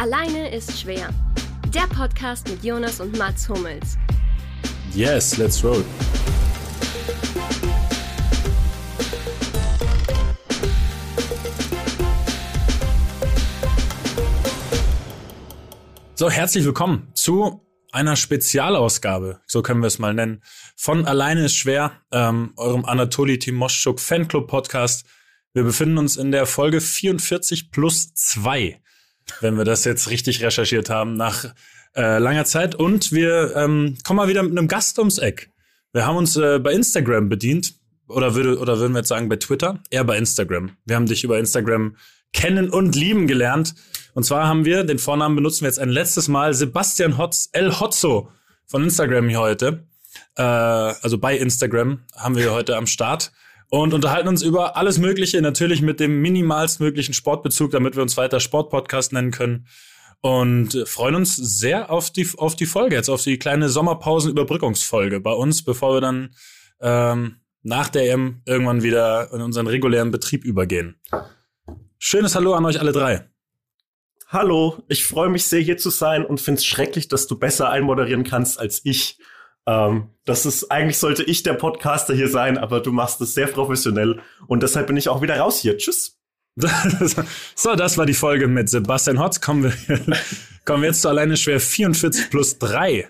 Alleine ist schwer. Der Podcast mit Jonas und Mats Hummels. Yes, let's roll. So, herzlich willkommen zu einer Spezialausgabe, so können wir es mal nennen, von Alleine ist schwer, ähm, eurem Anatoli Timoschuk Fanclub Podcast. Wir befinden uns in der Folge 44 plus 2, wenn wir das jetzt richtig recherchiert haben, nach äh, langer Zeit. Und wir ähm, kommen mal wieder mit einem Gast ums Eck. Wir haben uns äh, bei Instagram bedient, oder, würde, oder würden wir jetzt sagen bei Twitter? Eher bei Instagram. Wir haben dich über Instagram kennen und lieben gelernt. Und zwar haben wir, den Vornamen benutzen wir jetzt ein letztes Mal, Sebastian Hotz, El Hotzo von Instagram hier heute. Äh, also bei Instagram haben wir heute am Start und unterhalten uns über alles Mögliche, natürlich mit dem minimalstmöglichen Sportbezug, damit wir uns weiter Sportpodcast nennen können. Und freuen uns sehr auf die, auf die Folge, jetzt auf die kleine Sommerpausen-Überbrückungsfolge bei uns, bevor wir dann ähm, nach der EM irgendwann wieder in unseren regulären Betrieb übergehen. Schönes Hallo an euch alle drei. Hallo, ich freue mich sehr, hier zu sein und finde es schrecklich, dass du besser einmoderieren kannst als ich. Ähm, das ist, eigentlich sollte ich der Podcaster hier sein, aber du machst es sehr professionell und deshalb bin ich auch wieder raus hier. Tschüss. so, das war die Folge mit Sebastian Hotz. Kommen wir, kommen wir jetzt zu alleine schwer 44 plus 3.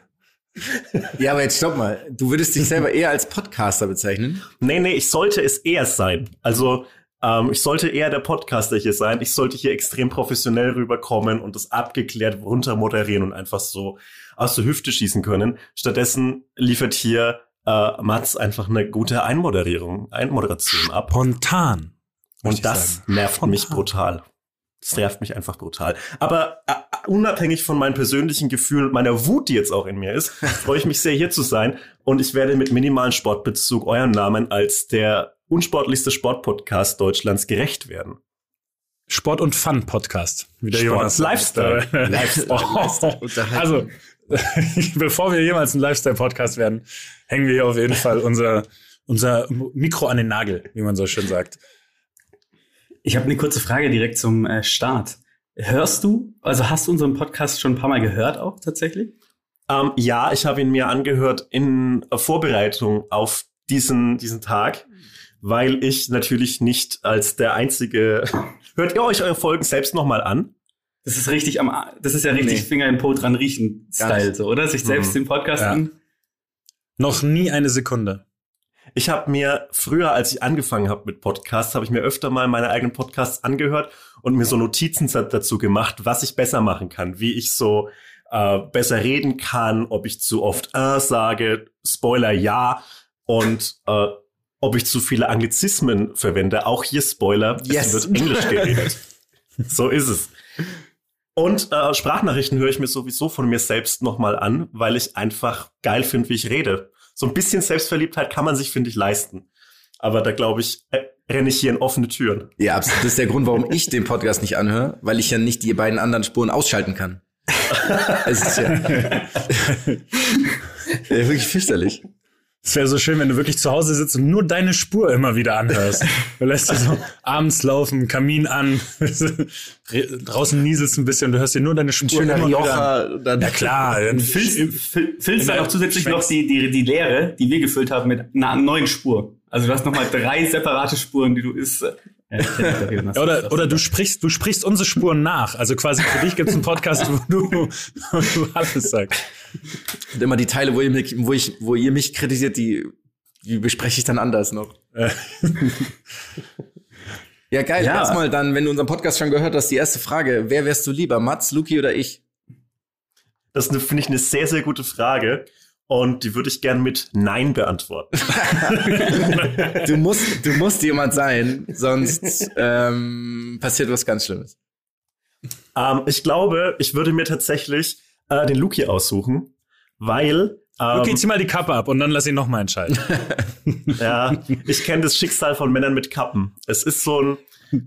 Ja, aber jetzt stopp mal. Du würdest dich selber eher als Podcaster bezeichnen? Nee, nee, ich sollte es eher sein. Also ähm, ich sollte eher der Podcaster hier sein. Ich sollte hier extrem professionell rüberkommen und das abgeklärt runter moderieren und einfach so aus der Hüfte schießen können. Stattdessen liefert hier äh, Mats einfach eine gute Einmoderierung, Einmoderation ab. Spontan. Und das sagen. nervt Spontan. mich brutal. Das nervt mich einfach brutal. Aber äh, unabhängig von meinen persönlichen Gefühlen und meiner Wut, die jetzt auch in mir ist, freue ich mich sehr, hier zu sein. Und ich werde mit minimalen Sportbezug euren Namen als der unsportlichste Sportpodcast Deutschlands gerecht werden. Sport und Fun Podcast. Wie der Sport, Jonas Lifestyle. Lifestyle. Oh, also, bevor wir jemals ein Lifestyle-Podcast werden, hängen wir hier auf jeden Fall unser, unser Mikro an den Nagel, wie man so schön sagt. Ich habe eine kurze Frage direkt zum äh, Start. Hörst du, also hast du unseren Podcast schon ein paar Mal gehört auch tatsächlich? Ähm, ja, ich habe ihn mir angehört in Vorbereitung auf diesen, diesen Tag weil ich natürlich nicht als der einzige. Hört ihr euch eure Folgen selbst nochmal an? Das ist richtig am, das ist ja richtig nee. Finger im Po dran riechen Style, so, oder? Sich selbst mhm. den Podcast ja. an. Noch nie eine Sekunde. Ich habe mir früher, als ich angefangen habe mit Podcasts, habe ich mir öfter mal meine eigenen Podcasts angehört und mir so Notizen dazu gemacht, was ich besser machen kann, wie ich so äh, besser reden kann, ob ich zu oft äh sage, Spoiler ja und äh, ob ich zu viele Anglizismen verwende. Auch hier Spoiler, yes. es wird Englisch geredet. so ist es. Und äh, Sprachnachrichten höre ich mir sowieso von mir selbst nochmal an, weil ich einfach geil finde, wie ich rede. So ein bisschen Selbstverliebtheit kann man sich, finde ich, leisten. Aber da glaube ich, äh, renne ich hier in offene Türen. Ja, absolut. Das ist der Grund, warum ich den Podcast nicht anhöre, weil ich ja nicht die beiden anderen Spuren ausschalten kann. es ist ja, ja wirklich fürchterlich. Es wäre so schön, wenn du wirklich zu Hause sitzt und nur deine Spur immer wieder anhörst. Du lässt dir so abends laufen, Kamin an, draußen nieselst ein bisschen, du hörst dir nur deine Spur immer Rioja, wieder an. Ja klar. Dann füllst, füllst dann auch zusätzlich noch die, die, die Leere, die wir gefüllt haben, mit einer neuen Spur. Also du hast nochmal drei separate Spuren, die du isst. Ja, oder oder du sprichst, du sprichst unsere Spuren nach. Also quasi für dich gibt es einen Podcast, wo du, wo du alles sagst. Und immer die Teile, wo ihr mich, wo ich, wo ihr mich kritisiert, die, die bespreche ich dann anders noch. ja, geil. Ja. Erstmal dann, wenn du unseren Podcast schon gehört hast, die erste Frage. Wer wärst du lieber, Mats, Luki oder ich? Das finde ich eine sehr, sehr gute Frage. Und die würde ich gern mit Nein beantworten. du, musst, du musst jemand sein, sonst ähm, passiert was ganz Schlimmes. Ähm, ich glaube, ich würde mir tatsächlich äh, den Luki aussuchen, weil. Ähm, Luki, zieh mal die Kappe ab und dann lass ihn noch mal entscheiden. ja, ich kenne das Schicksal von Männern mit Kappen. Es ist so ein,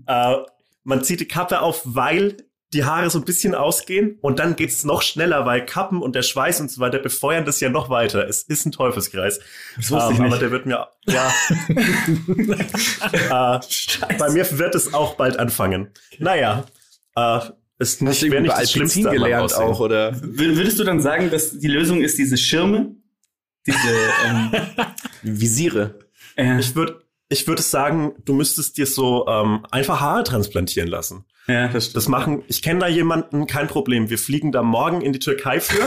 äh, man zieht die Kappe auf, weil die Haare so ein bisschen ausgehen und dann geht's noch schneller, weil Kappen und der Schweiß und so weiter befeuern das ja noch weiter. Es ist ein Teufelskreis. Das wusste um, ich ähm, nicht. Aber der wird mir, ja. äh, bei mir wird es auch bald anfangen. Naja, äh, ist Hast nicht, du wäre über nicht das Schlimmste gelernt auch, oder? Wür- Würdest du dann sagen, dass die Lösung ist diese Schirme? Diese, ähm, Visiere. äh, Ich würde ich würde sagen, du müsstest dir so ähm, einfach Haare transplantieren lassen. ja, das stimmt. Das machen, ich kenne da jemanden, kein Problem. Wir fliegen da morgen in die Türkei für.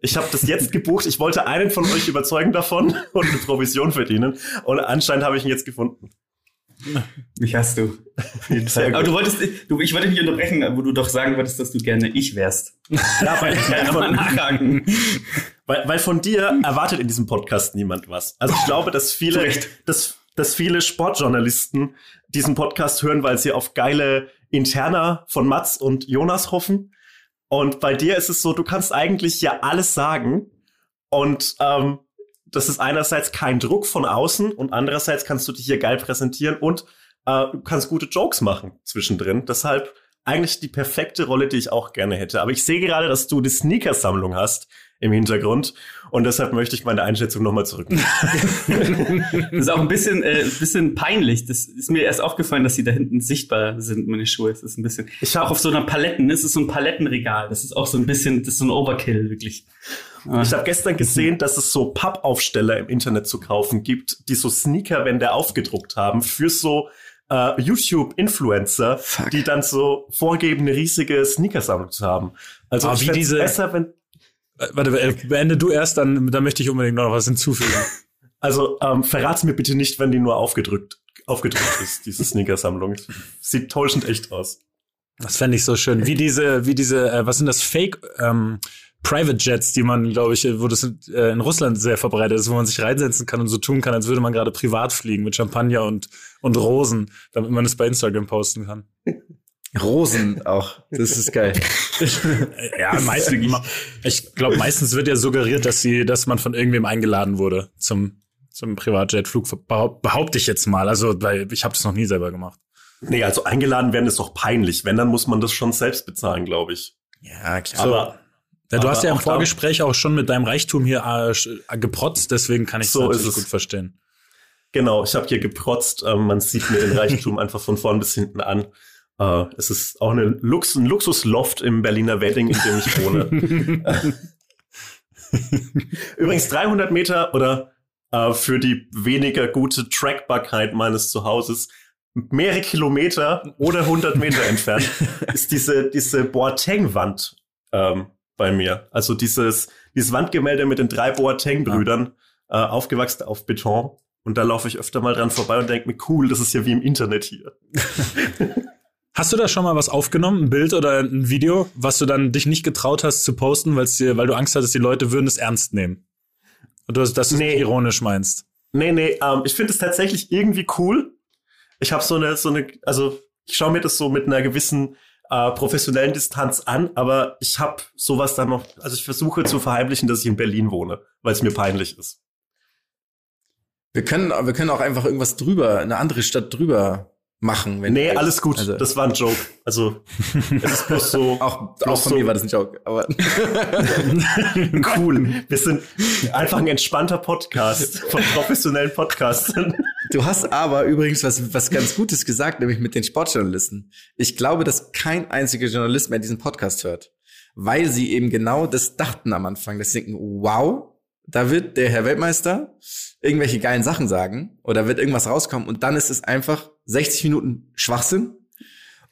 Ich habe das jetzt gebucht. Ich wollte einen von euch überzeugen davon und eine Provision verdienen. Und anscheinend habe ich ihn jetzt gefunden. Mich hast du. Aber du wolltest, du, ich wollte dich nicht unterbrechen, wo du doch sagen wolltest, dass du gerne ich wärst. Ja, weil, Ja, nochmal von, nachhaken. weil, weil von dir erwartet in diesem Podcast niemand was. Also ich glaube, dass viele, dass, dass viele Sportjournalisten diesen Podcast hören, weil sie auf geile Interna von Mats und Jonas hoffen. Und bei dir ist es so, du kannst eigentlich ja alles sagen. Und ähm, das ist einerseits kein Druck von außen und andererseits kannst du dich hier geil präsentieren und äh, kannst gute Jokes machen zwischendrin. Deshalb eigentlich die perfekte Rolle, die ich auch gerne hätte. Aber ich sehe gerade, dass du die Sneakersammlung hast im Hintergrund und deshalb möchte ich meine Einschätzung nochmal zurücknehmen. Das ist auch ein bisschen, äh, ein bisschen peinlich. Das ist mir erst aufgefallen, dass sie da hinten sichtbar sind, meine Schuhe. Das ist ein bisschen. Ich auch habe auf so einer Paletten, das ist so ein Palettenregal. Das ist auch so ein bisschen, das ist so ein Overkill, wirklich. Ah. ich hab gestern gesehen, dass es so Pappaufsteller im Internet zu kaufen gibt, die so Sneakerwände aufgedruckt haben für so äh, YouTube-Influencer, die dann so vorgeben, eine riesige Sneakersammlung zu haben. Also ich wie diese- besser, wenn Warte, äh, beende du erst, dann, dann möchte ich unbedingt noch was hinzufügen. Also ähm, verrat's mir bitte nicht, wenn die nur aufgedrückt, aufgedrückt ist, diese Sneaker-Sammlung. Sieht täuschend echt aus. Das fände ich so schön. Wie diese, wie diese, äh, was sind das, Fake ähm, Private Jets, die man, glaube ich, wo das äh, in Russland sehr verbreitet ist, wo man sich reinsetzen kann und so tun kann, als würde man gerade privat fliegen mit Champagner und, und Rosen, damit man es bei Instagram posten kann. Rosen auch. Das ist geil. Ja, meistens, ich glaube, meistens wird ja suggeriert, dass sie, dass man von irgendwem eingeladen wurde zum, zum Privatjetflug, behaupt, behaupte ich jetzt mal. Also, weil ich habe das noch nie selber gemacht. Nee, also eingeladen werden ist doch peinlich. Wenn, dann muss man das schon selbst bezahlen, glaube ich. Ja, klar. Aber Ja, du Aber hast ja im auch da- Vorgespräch auch schon mit deinem Reichtum hier äh, äh, geprotzt, deswegen kann ich So das ist natürlich es. gut verstehen. genau, ich habe hier geprotzt. Ähm, man sieht mir den Reichtum einfach von vorn bis hinten an. Äh, es ist auch eine Lux ein Luxusloft im Berliner Wedding, in dem ich wohne. Übrigens 300 Meter oder äh, für die weniger gute Trackbarkeit meines Zuhauses mehrere Kilometer oder 100 Meter entfernt ist diese diese Boateng-Wand ähm, bei mir. Also dieses dieses Wandgemälde mit den drei Boateng-Brüdern, äh, aufgewachsen auf Beton. Und da laufe ich öfter mal dran vorbei und denke mir, cool, das ist ja wie im Internet hier. Hast du da schon mal was aufgenommen, ein Bild oder ein Video, was du dann dich nicht getraut hast zu posten, weil du Angst hattest, die Leute würden es ernst nehmen? Und du, dass du es Nee. ironisch meinst. Nee, nee, ähm, ich finde es tatsächlich irgendwie cool. Ich habe so eine, so eine, also ich schaue mir das so mit einer gewissen äh, professionellen Distanz an, aber ich habe sowas dann noch, also ich versuche zu verheimlichen, dass ich in Berlin wohne, weil es mir peinlich ist. Wir können, wir können auch einfach irgendwas drüber, eine andere Stadt drüber machen. Wenn Nee, alles gut, Also, das war ein Joke. Also es ist bloß so auch, bloß auch von so- mir war das ein Joke. Aber cool. Wir sind einfach ein entspannter Podcast von professionellen Podcastern. du hast aber übrigens was, was ganz Gutes gesagt, nämlich mit den Sportjournalisten. Ich glaube, dass kein einziger Journalist mehr diesen Podcast hört. Weil sie eben genau das dachten am Anfang. Sie denken, wow, da wird der Herr Weltmeister irgendwelche geilen Sachen sagen oder wird irgendwas rauskommen und dann ist es einfach 60 Minuten Schwachsinn.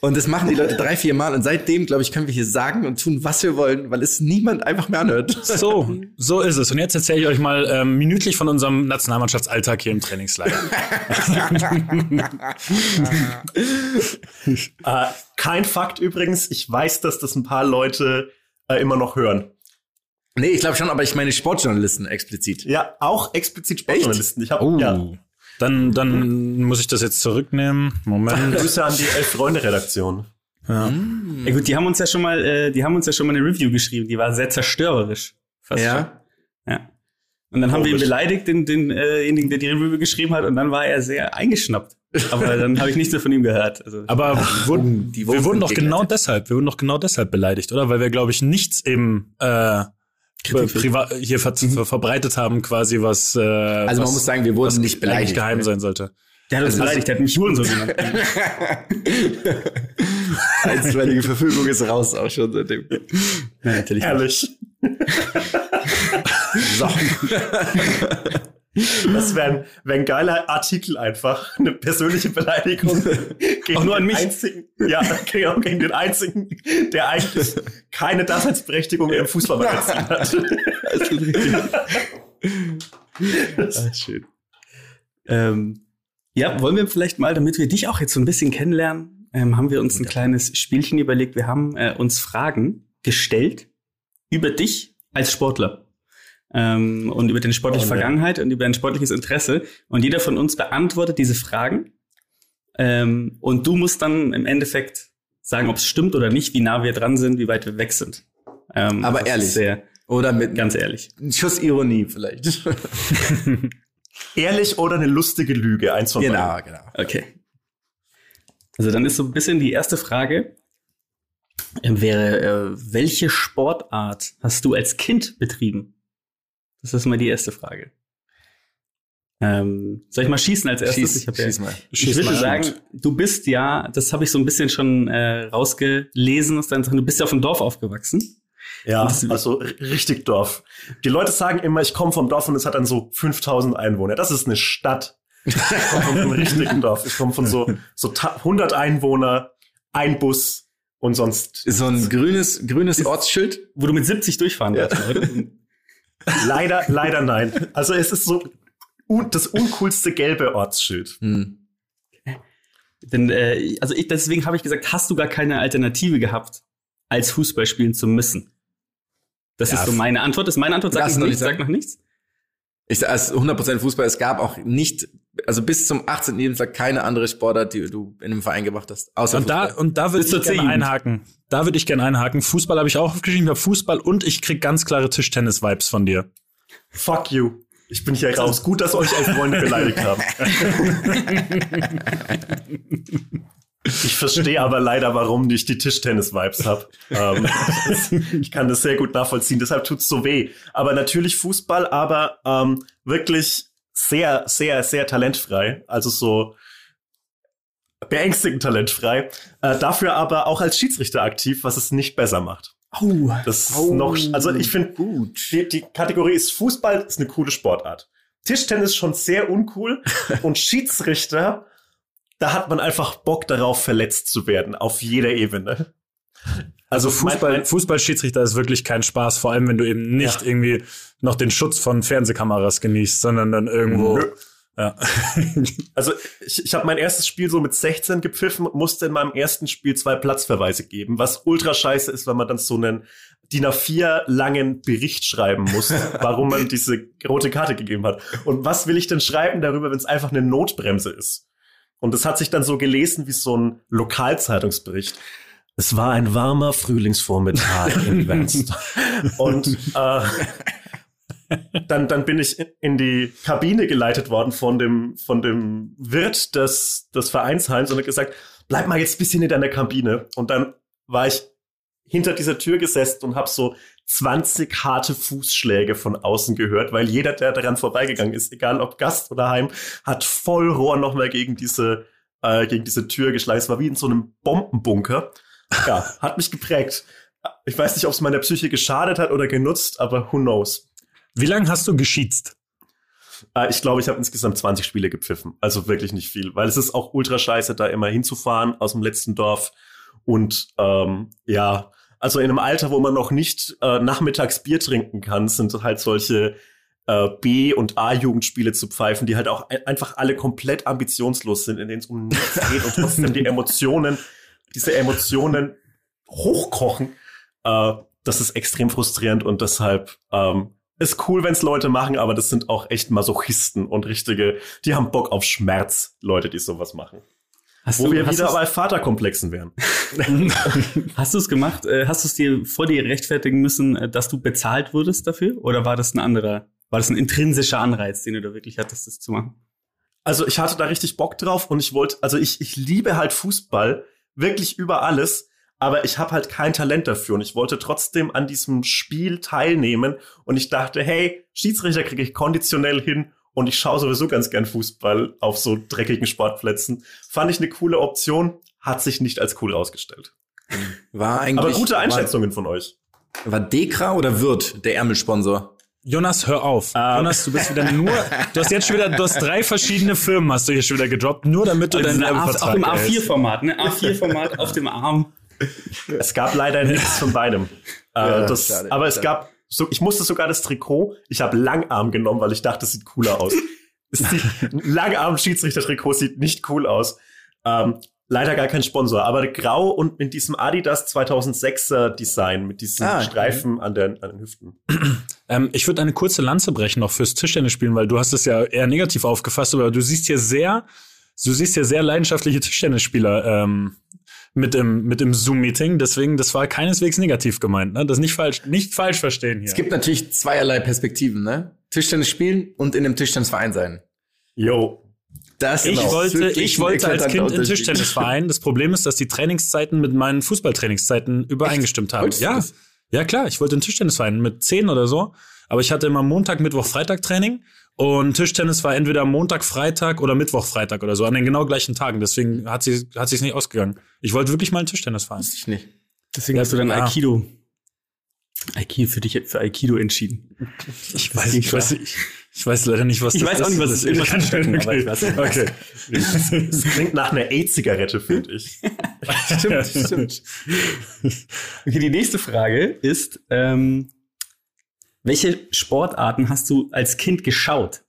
Und das machen die Leute drei, vier Mal und seitdem, glaube ich, können wir hier sagen und tun, was wir wollen, weil es niemand einfach mehr anhört. So, so ist es. Und jetzt erzähle ich euch mal ähm, minütlich von unserem Nationalmannschaftsalltag hier im Trainingslager. Äh, kein Fakt übrigens. Ich weiß, dass das ein paar Leute äh, immer noch hören. Nee, ich glaube schon, aber ich meine Sportjournalisten explizit. Ja, auch explizit Sportjournalisten. Ich habe Oh. ja, Dann, dann muss ich das jetzt zurücknehmen. Moment. Grüße an die Elf-Freunde-Redaktion. Ja. Ja gut, die haben uns ja schon mal, äh, die haben uns ja schon mal eine Review geschrieben, die war sehr zerstörerisch. Fast Ja. schon. Ja. Und dann haben wir ihn Komisch. beleidigt, den, den, äh, denjenigen, der die Review geschrieben hat, und dann war er sehr eingeschnappt. Aber dann habe ich nichts mehr von ihm gehört. Also, Aber wurden, die wir wurden doch genau deshalb, wir wurden doch genau deshalb beleidigt, oder? Weil wir, glaube ich, nichts eben äh, privat hier ver ver verbreitet haben, quasi was. Äh, Also was, man muss sagen, wir wurden nicht beleidigt. geheim sein sollte. der hat uns beleidigt, der hat mich Hurensohn genannt. Einstweilige Verfügung ist raus auch schon seitdem. Ja, natürlich. Ehrlich. so. Das wäre ein, wär ein geiler Artikel einfach. Eine persönliche Beleidigung gegen, Auch nur an mich. Einzigen, ja, genau, gegen den einzigen, der eigentlich keine Daseinsberechtigung im Fußballmagazin hat. Das ist richtig. Ach, schön. Ähm, ja, wollen wir vielleicht mal, damit wir dich auch jetzt so ein bisschen kennenlernen, ähm, haben wir uns ein kleines Spielchen überlegt. Wir haben äh, uns Fragen gestellt über dich als Sportler ähm, und über deine sportliche oh, Vergangenheit und über dein sportliches Interesse. Und jeder von uns beantwortet diese Fragen. Ähm, und du musst dann im Endeffekt sagen, ob es stimmt oder nicht, wie nah wir dran sind, wie weit wir weg sind. Ähm, Aber ehrlich. Sehr, oder mit ganz ehrlich. Ein Schuss Ironie vielleicht. ehrlich oder eine lustige Lüge, eins von Genau, beiden. genau. Okay. Also dann ist so ein bisschen die erste Frage, ähm, wäre, äh, welche Sportart hast du als Kind betrieben? Das ist mal die erste Frage. Ähm, soll ich mal schießen als erstes? Schieß, ich, schieß ja, mal. ich schieß würde mal sagen, gut. du bist ja, das habe ich so ein bisschen schon äh, rausgelesen aus deinen Sachen, du bist ja auf dem Dorf aufgewachsen. Ja, also richtig Dorf. Die Leute sagen immer, ich komme vom Dorf und es hat dann so 5000 Einwohner. Das ist eine Stadt. Ich komme von einem richtigen Dorf. Ich komme von so, so 100 Einwohner, ein Bus und sonst. So ein grünes, grünes Ortsschild, wo du mit 70 durchfahren ja. darfst. Leider, leider nein. Also es ist so un das uncoolste gelbe Ortsschild. Hm. Denn, äh, also ich, deswegen habe ich gesagt, hast du gar keine Alternative gehabt, als Fußball spielen zu müssen? Das ja, ist so meine Antwort. Das ist meine Antwort. Sag, noch, nicht, sag noch nichts. Ich sage, als 100% Fußball, es gab auch nicht, also bis zum 18. Lebensjahr keine andere Sportart, die du in einem Verein gemacht hast. Außer und Fußball. da, und da würde ich gerne einhaken. Da würde ich gerne einhaken. Fußball habe ich auch aufgeschrieben, ich habe Fußball und ich krieg ganz klare Tischtennis-Vibes von dir. Fuck you. Ich bin hier raus. Gut, dass euch als Freunde beleidigt haben. Ich verstehe aber leider, warum ich die Tischtennis-Vibes habe. Ähm, ich kann das sehr gut nachvollziehen, deshalb tut's so weh. Aber natürlich Fußball, aber ähm, wirklich sehr, sehr, sehr talentfrei. Also so beängstigend talentfrei. Äh, dafür aber auch als Schiedsrichter aktiv, was es nicht besser macht. Oh, das ist oh, noch, also ich finde, die, die Kategorie ist Fußball, ist eine coole Sportart. Tischtennis schon sehr uncool und Schiedsrichter da hat man einfach Bock darauf, verletzt zu werden, auf jeder Ebene. Also, also Fußball, mein, Fußballschiedsrichter ist wirklich kein Spaß, vor allem wenn du eben nicht ja. irgendwie noch den Schutz von Fernsehkameras genießt, sondern dann irgendwo. Nö. Ja. also ich, ich habe mein erstes Spiel so mit 16 gepfiffen und musste in meinem ersten Spiel zwei Platzverweise geben, was ultra scheiße ist, wenn man dann so einen DIN A4 langen Bericht schreiben muss, warum man diese rote Karte gegeben hat. Und was will ich denn schreiben darüber, wenn es einfach eine Notbremse ist? Und es hat sich dann so gelesen wie so ein Lokalzeitungsbericht. Es war ein warmer Frühlingsvormittag in Wernst. Und äh, dann, dann bin ich in die Kabine geleitet worden von dem, von dem Wirt des, des Vereinsheims und hat gesagt, bleib mal jetzt ein bisschen in deiner Kabine. Und dann war ich hinter dieser Tür gesessen und habe so 20 harte Fußschläge von außen gehört, weil jeder, der daran vorbeigegangen ist, egal ob Gast oder Heim, hat voll Rohr nochmal gegen diese, äh, gegen diese Tür geschlagen. Es war wie in so einem Bombenbunker. Ja, hat mich geprägt. Ich weiß nicht, ob es meiner Psyche geschadet hat oder genutzt, aber who knows. Wie lange hast du geschießt? Äh, ich glaube, ich habe insgesamt 20 Spiele gepfiffen. Also wirklich nicht viel, weil es ist auch ultra scheiße, da immer hinzufahren aus dem letzten Dorf. Und ähm, ja, also in einem Alter, wo man noch nicht äh, nachmittags Bier trinken kann, sind halt solche äh, B- und A-Jugendspiele zu pfeifen, die halt auch einfach alle komplett ambitionslos sind, in denen es um nichts geht und trotzdem die Emotionen, diese Emotionen hochkochen. Äh, das ist extrem frustrierend und deshalb ähm, ist cool, wenn's Leute machen, aber das sind auch echt Masochisten und richtige, die haben Bock auf Schmerz, Leute, die sowas machen. Hast Wo du, wir wieder bei Vaterkomplexen wären. hast du es gemacht? Äh, hast du es dir vor dir rechtfertigen müssen, äh, dass du bezahlt wurdest dafür? Oder war das ein anderer, war das ein intrinsischer Anreiz, den du da wirklich hattest, das zu machen? Also ich hatte da richtig Bock drauf und ich wollte, also ich, ich liebe halt Fußball wirklich über alles, aber ich habe halt kein Talent dafür und ich wollte trotzdem an diesem Spiel teilnehmen und ich dachte, hey, Schiedsrichter kriege ich konditionell hin und ich schaue sowieso ganz gern Fußball auf so dreckigen Sportplätzen. Fand ich eine coole Option, hat sich nicht als cool rausgestellt. War eigentlich. Aber gute Einschätzungen von euch. War, war Dekra oder Wirt der Ärmelsponsor? Jonas, hör auf. Ah. Jonas, du bist wieder nur, du hast jetzt schon wieder, du hast drei verschiedene Firmen hast du hier schon wieder gedroppt, nur damit du deinen Also auch Werbevertrag im erhältst. A4-Format, ne? A4-Format auf dem Arm. Es gab leider nichts von beidem. Äh, Ja, das, schade, aber es schade. gab, so, ich musste sogar das Trikot, ich habe Langarm genommen, weil ich dachte, das sieht cooler aus. Es Langarm-Schiedsrichter-Trikot sieht nicht cool aus. Ähm, leider gar kein Sponsor, aber grau und in diesem Adidas 2006er Design mit diesen Ah, Streifen an, den, an den Hüften. Ähm, ich würde eine kurze Lanze brechen noch fürs Tischtennis spielen, weil du hast es ja eher negativ aufgefasst, aber du siehst hier sehr, du siehst hier sehr leidenschaftliche Tischtennisspieler ähm, mit im mit im Zoom-Meeting. Deswegen, das war keineswegs negativ gemeint. Ne? Das nicht falsch, nicht falsch verstehen hier. Es gibt natürlich zweierlei Perspektiven, ne? Tischtennis spielen und in einem Tischtennisverein sein. Yo. Das ich ist wollte, ich wollte als Kind in. Tischtennisverein. Das Problem ist, dass die Trainingszeiten mit meinen Fußballtrainingszeiten übereingestimmt haben. Wolltest Ja, ja klar. Ich wollte in Tischtennisverein mit zehn oder so. Aber ich hatte immer Montag, Mittwoch, Freitag Training. Und Tischtennis war entweder Montag, Freitag oder Mittwoch, Freitag oder so, an den genau gleichen Tagen. Deswegen hat sie hat sich's nicht ausgegangen. Ich wollte wirklich mal in Tischtennisverein. Wusste ich nicht. Deswegen Ja, hast du dann ja. Aikido. Aikido für dich für Aikido entschieden. Ich weiß, ich weiß, ich, ich weiß leider nicht, was Ich das weiß auch nicht, was das ist. kann Stöcken, aber okay. ich weiß nicht. okay. Das klingt nach einer E-Zigarette, finde ich. Stimmt, stimmt. Okay, die nächste Frage ist, ähm, welche Sportarten hast du als Kind geschaut?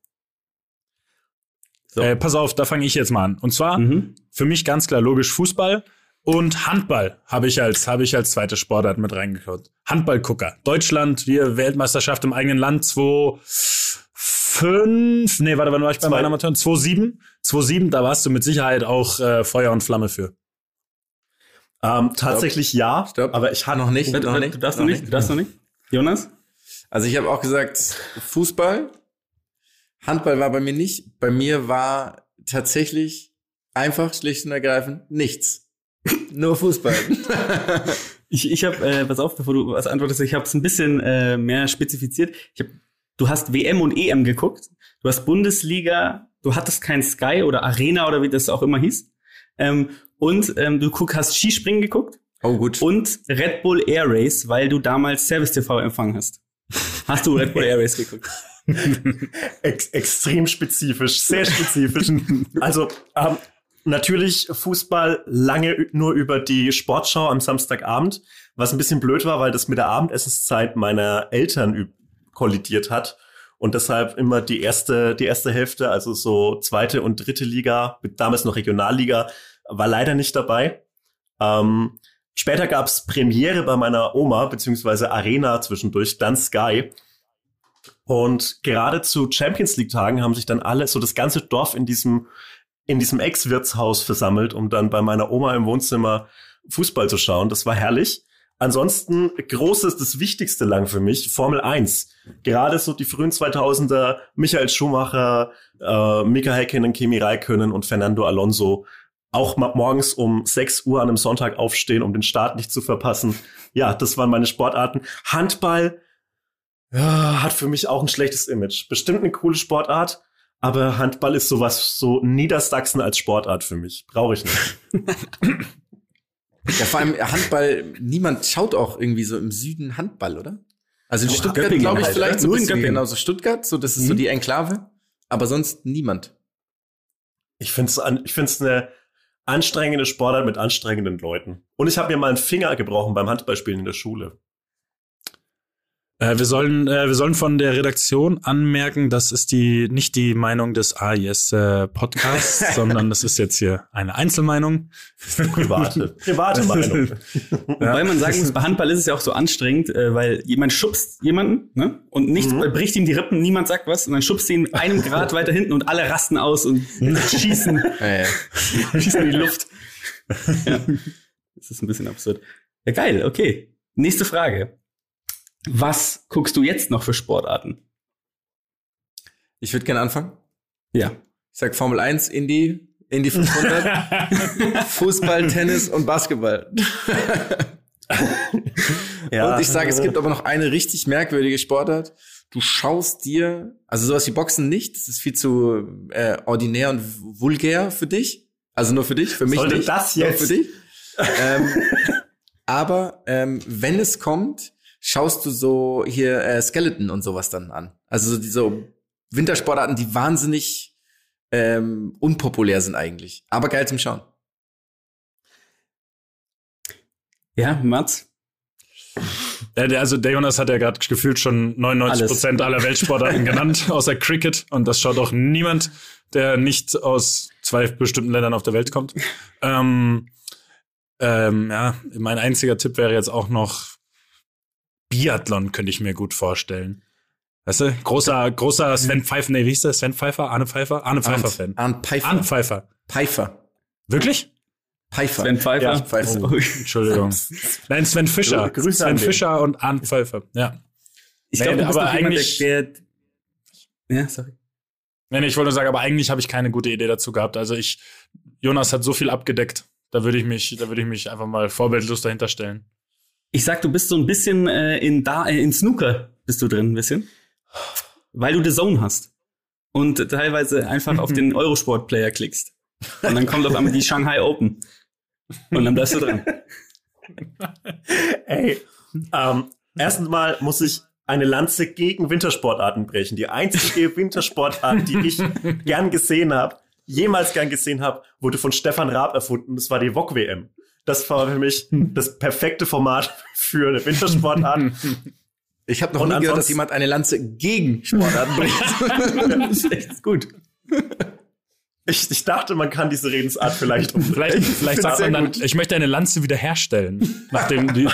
So. Äh, pass auf, da fange ich jetzt mal an. Und zwar Mhm. für mich ganz klar logisch Fußball und Handball habe ich als habe ich als zweite Sportart mit reingeklaut. Handballgucker. Deutschland, wir Weltmeisterschaft im eigenen Land 2005, nee, warte, wann war ich bei Zwei- meinen Amateuren? 2007. 2007, da warst du mit Sicherheit auch äh, Feuer und Flamme für. Ähm, tatsächlich ja, Stopp. aber ich hatte Noch nicht. du darfst noch nicht, du darfst noch nicht. Jonas? Also ich habe auch gesagt, Fußball. Handball war bei mir nicht. Bei mir war tatsächlich einfach, schlicht und ergreifend, nichts. Nur Fußball. Ich, ich habe, äh, pass auf, bevor du was antwortest, ich habe es ein bisschen äh, mehr spezifiziert. Ich hab, du hast WM und EM geguckt, du hast Bundesliga, du hattest kein Sky oder Arena oder wie das auch immer hieß. Ähm, und ähm, du guck, hast Skispringen geguckt oh gut. und Red Bull Air Race, weil du damals Service TV empfangen hast. Hast du Red Bull Air Race geguckt? Ex extrem spezifisch, sehr spezifisch. also ähm, natürlich Fußball lange nur über die Sportschau am Samstagabend, was ein bisschen blöd war, weil das mit der Abendessenszeit meiner Eltern kollidiert hat und deshalb immer die erste die erste Hälfte, also so zweite und dritte Liga, damals noch Regionalliga, war leider nicht dabei. Ähm, später gab's Premiere bei meiner Oma beziehungsweise Arena zwischendurch, dann Sky. Und gerade zu Champions League Tagen haben sich dann alle, so das ganze Dorf in diesem, in diesem Ex-Wirtshaus versammelt, um dann bei meiner Oma im Wohnzimmer Fußball zu schauen. Das war herrlich. Ansonsten großes, das Wichtigste lang für mich, Formel 1. Gerade so die frühen 2000er, Michael Schumacher, äh, Mika Häkkinen, Kimi Räikkönen und Fernando Alonso. Auch morgens um 6 Uhr an einem Sonntag aufstehen, um den Start nicht zu verpassen. Ja, das waren meine Sportarten. Handball, ja, hat für mich auch ein schlechtes Image. Bestimmt eine coole Sportart, aber Handball ist sowas so Niedersachsen als Sportart für mich. Brauche ich nicht. Ja, vor allem Handball, niemand schaut auch irgendwie so im Süden Handball, oder? Also in Stuttgart Göppingen glaube ich halt, vielleicht oder? so ein Nur in bisschen, Göppingen. genau, so Stuttgart, so das ist so Mhm. die Enklave, aber sonst niemand. Ich finde es ich find's eine anstrengende Sportart mit anstrengenden Leuten. Und ich habe mir mal einen Finger gebrochen beim Handballspielen in der Schule. Äh, wir sollen äh, wir sollen von der Redaktion anmerken, das ist die nicht die Meinung des AIS äh, Podcasts, sondern das ist jetzt hier eine Einzelmeinung. Private, private Meinung. Wobei man sagen muss, bei Handball ist es ja auch so anstrengend, äh, weil jemand schubst jemanden ne? und nichts Mhm. bricht ihm die Rippen, niemand sagt was und dann schubst du ihn einem Grad weiter hinten und alle rasten aus und schießen, Ja, ja. schießen in die Luft. ja. Das ist ein bisschen absurd. Ja, geil, okay. Nächste Frage. Was guckst du jetzt noch für Sportarten? Ich würde gerne anfangen. Ja. Ich sag Formel 1, Indy, Indy 500, Fußball, Tennis und Basketball. Ja. Und ich sage, es gibt aber noch eine richtig merkwürdige Sportart. Du schaust dir, also sowas wie Boxen nicht, das ist viel zu äh, ordinär und vulgär für dich. Also nur für dich, für mich Sollte nicht. das Nur jetzt? für dich. ähm, aber ähm, wenn es kommt, schaust du so hier äh, Skeleton und sowas dann an. Also so diese Wintersportarten, die wahnsinnig ähm, unpopulär sind eigentlich, aber geil zum Schauen. Ja, Mats? Ja, der, also der Jonas hat ja gerade gefühlt schon 99 Prozent aller Weltsportarten genannt, außer Cricket. Und das schaut auch niemand, der nicht aus zwei bestimmten Ländern auf der Welt kommt. Ähm, ähm, ja, mein einziger Tipp wäre jetzt auch noch Biathlon, könnte ich mir gut vorstellen. Weißt du, großer, großer Sven Pfeiffer, nee, wie hieß der? Sven Pfeiffer? Arne Pfeiffer? Arne Pfeiffer-Fan. Arndt Pfeiffer. Arne Pfeiffer. Pfeiffer. Wirklich? Pfeiffer. Sven Pfeiffer? Ja, Pfeiffer. Oh. Entschuldigung. Nein, Sven Fischer. Grüße an Sven. Fischer und Arne Pfeiffer. Ja. Ich Nee, glaube, bist aber doch jemand, eigentlich- der, der Ja, sorry. Nee, nee, ich wollte nur sagen, aber eigentlich habe ich keine gute Idee dazu gehabt. Also ich, Jonas hat so viel abgedeckt. Da würde ich mich, da würde ich mich einfach mal vorbildlos dahinter stellen. Ich sag, du bist so ein bisschen äh, in da äh, in Snooker bist du drin, ein bisschen. Weil du The Zone hast. Und teilweise einfach auf den Eurosport-Player klickst. Und dann kommt auf einmal die Shanghai Open. Und dann bleibst du dran. Ey, ähm, erstens mal muss ich eine Lanze gegen Wintersportarten brechen. Die einzige Wintersportart, die ich gern gesehen habe, jemals gern gesehen habe, wurde von Stefan Raab erfunden. Das war die VOG WM. Das war für mich das perfekte Format für eine Wintersportart. Ich habe noch Und nie gehört, dass jemand eine Lanze gegen Sportarten bringt. Das ist echt gut. Ich, ich dachte, man kann diese Redensart vielleicht um. Vielleicht, vielleicht sagt man dann, gut. ich möchte eine Lanze wiederherstellen. Nachdem die,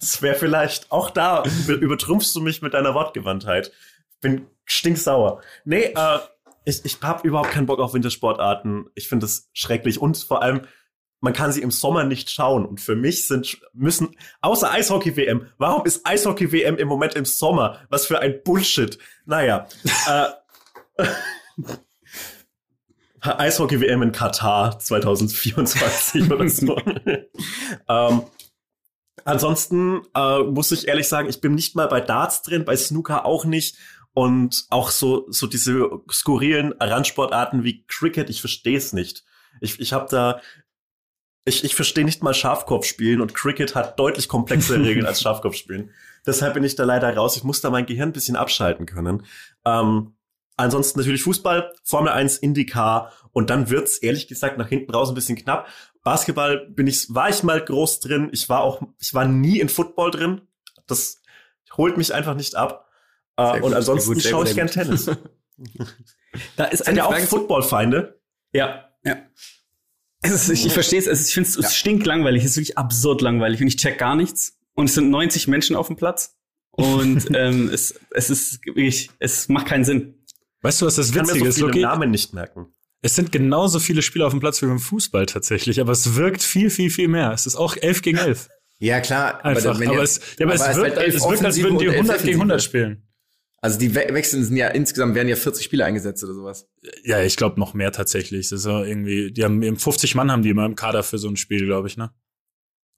Das wäre vielleicht auch da über, übertrumpfst du mich mit deiner Wortgewandtheit. Bin stinksauer. Nee, äh, ich, ich habe überhaupt keinen Bock auf Wintersportarten. Ich finde das schrecklich und vor allem man kann sie im Sommer nicht schauen und für mich sind müssen außer Eishockey WM. Warum ist Eishockey WM im Moment im Sommer? Was für ein Bullshit. Naja, äh, Eishockey WM in Katar 2024 oder so. ähm, Ansonsten äh, muss ich ehrlich sagen, ich bin nicht mal bei Darts drin, bei Snooker auch nicht. Und auch so, so diese skurrilen Randsportarten wie Cricket, ich verstehe es nicht. Ich, ich habe da, ich, ich verstehe nicht mal Schafkopfspielen und Cricket hat deutlich komplexere Regeln als Schafkopfspielen. Deshalb bin ich da leider raus. Ich muss da mein Gehirn ein bisschen abschalten können. Ähm, ansonsten natürlich Fußball, Formel 1, IndyCar und dann wird's ehrlich gesagt nach hinten raus ein bisschen knapp. Basketball bin ich, war ich mal groß drin. Ich war auch, ich war nie in Football drin. Das holt mich einfach nicht ab. Äh, gut, und ansonsten schaue ich gern. Tennis. Da ist Sind eine ja auch. Footballfeinde. Ja, ja. Es ist, ich, ich verstehe es, es ich finde es Ja. es stinkt langweilig, es ist wirklich absurd langweilig und ich check gar nichts. Und es sind 90 Menschen auf dem Platz. Und ähm, es, es ist wirklich, es macht keinen Sinn. weißt du, was das Ich kann mir Witzige so ist? Namen nicht merken. Es sind genauso viele Spieler auf dem Platz wie beim Fußball tatsächlich, aber es wirkt viel, viel, viel mehr. Es ist auch 11 gegen 11. Ja, klar. Einfach. wenn Aber, jetzt- es, ja, aber, es, aber wirkt, halt es wirkt, als würden die Offensive und elf 100 gegen 100 Defensive. spielen. Also die We Wechseln sind ja insgesamt werden ja 40 Spieler eingesetzt oder sowas. Ja, ich glaube noch mehr tatsächlich. Das ist ja irgendwie, die haben eben 50 Mann haben die immer im Kader für so ein Spiel, glaube ich, ne?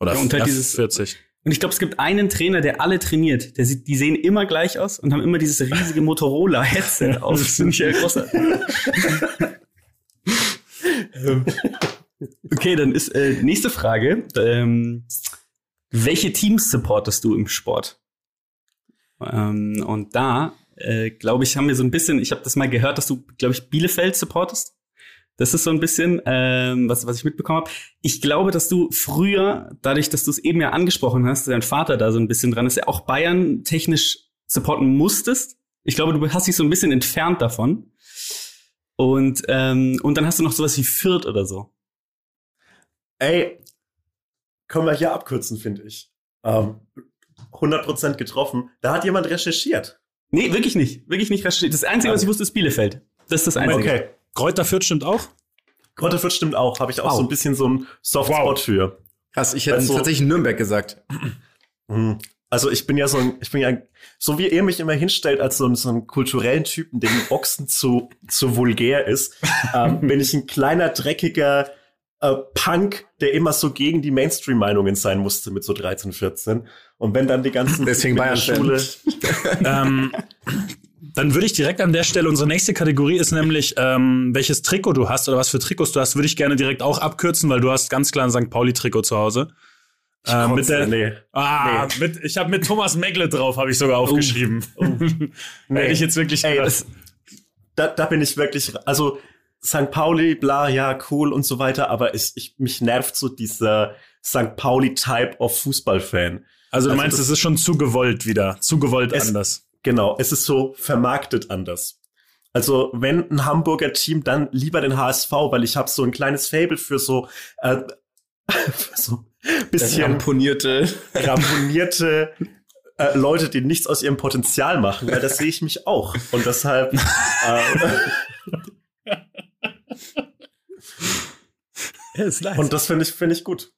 Oder Ja, und halt dieses- 40. Und ich glaube, es gibt einen Trainer, der alle trainiert. Der sieht, die sehen immer gleich aus und haben immer dieses riesige Motorola-Headset auf. Das ja großartig. Ähm, okay, dann ist äh, nächste Frage. Ähm, welche Teams supportest du im Sport? Ähm, und da, äh, glaube ich, haben wir so ein bisschen, ich habe das mal gehört, dass du, glaube ich, Bielefeld supportest. Das ist so ein bisschen, ähm, was, was ich mitbekommen habe. Ich glaube, dass du früher, dadurch, dass du es eben ja angesprochen hast, dein Vater da so ein bisschen dran ist, ja auch Bayern technisch supporten musstest. Ich glaube, du hast dich so ein bisschen entfernt davon. Und, ähm, und dann hast du noch sowas wie Fürth oder so. Ey, können wir hier abkürzen, finde ich. Ähm, 100% getroffen. Da hat jemand recherchiert. Nee, wirklich nicht. Wirklich nicht recherchiert. Das Einzige, was ich wusste, ist Bielefeld. Das ist das Einzige. Okay. Kräuter Fürth stimmt auch? Grotte Fürth stimmt auch. Habe ich auch Wow. so ein bisschen so einen Softspot Wow. für. Krass, ich hätte Also- tatsächlich Nürnberg gesagt. Mhm. Also ich bin ja so ein, ich bin ja, so wie er mich immer hinstellt als so, ein, so einen kulturellen Typen, dem Boxen zu, zu vulgär ist, ähm, bin ich ein kleiner, dreckiger äh, Punk, der immer so gegen die Mainstream-Meinungen sein musste mit so 13, 14. Und wenn dann die ganzen Deswegen Bayern-Fan. Schule, ähm, dann würde ich direkt an der Stelle, unsere nächste Kategorie ist nämlich, ähm, welches Trikot du hast oder was für Trikots du hast, würde ich gerne direkt auch abkürzen, weil du hast ganz klar ein St. Pauli-Trikot zu Hause. Äh, mit der, nee. ah, Nee. Mit, ich habe mit Thomas Megle drauf, habe ich sogar aufgeschrieben. Hätte ich jetzt wirklich Ey, das, da, da bin ich wirklich, also St. Pauli, bla, ja, cool und so weiter, aber ich, ich, mich nervt so dieser St. Pauli-Type of Fußballfan. Also du also meinst, es ist schon zu gewollt wieder, zu gewollt Es- anders. Genau, es ist so vermarktet anders. Also wenn ein Hamburger Team, dann lieber den HSV, weil ich habe so ein kleines Fable für so, äh, für so bisschen Ramponierte. ramponierte äh, Leute, die nichts aus ihrem Potenzial machen, weil das sehe ich mich auch. Und deshalb äh, und das finde ich finde ich gut.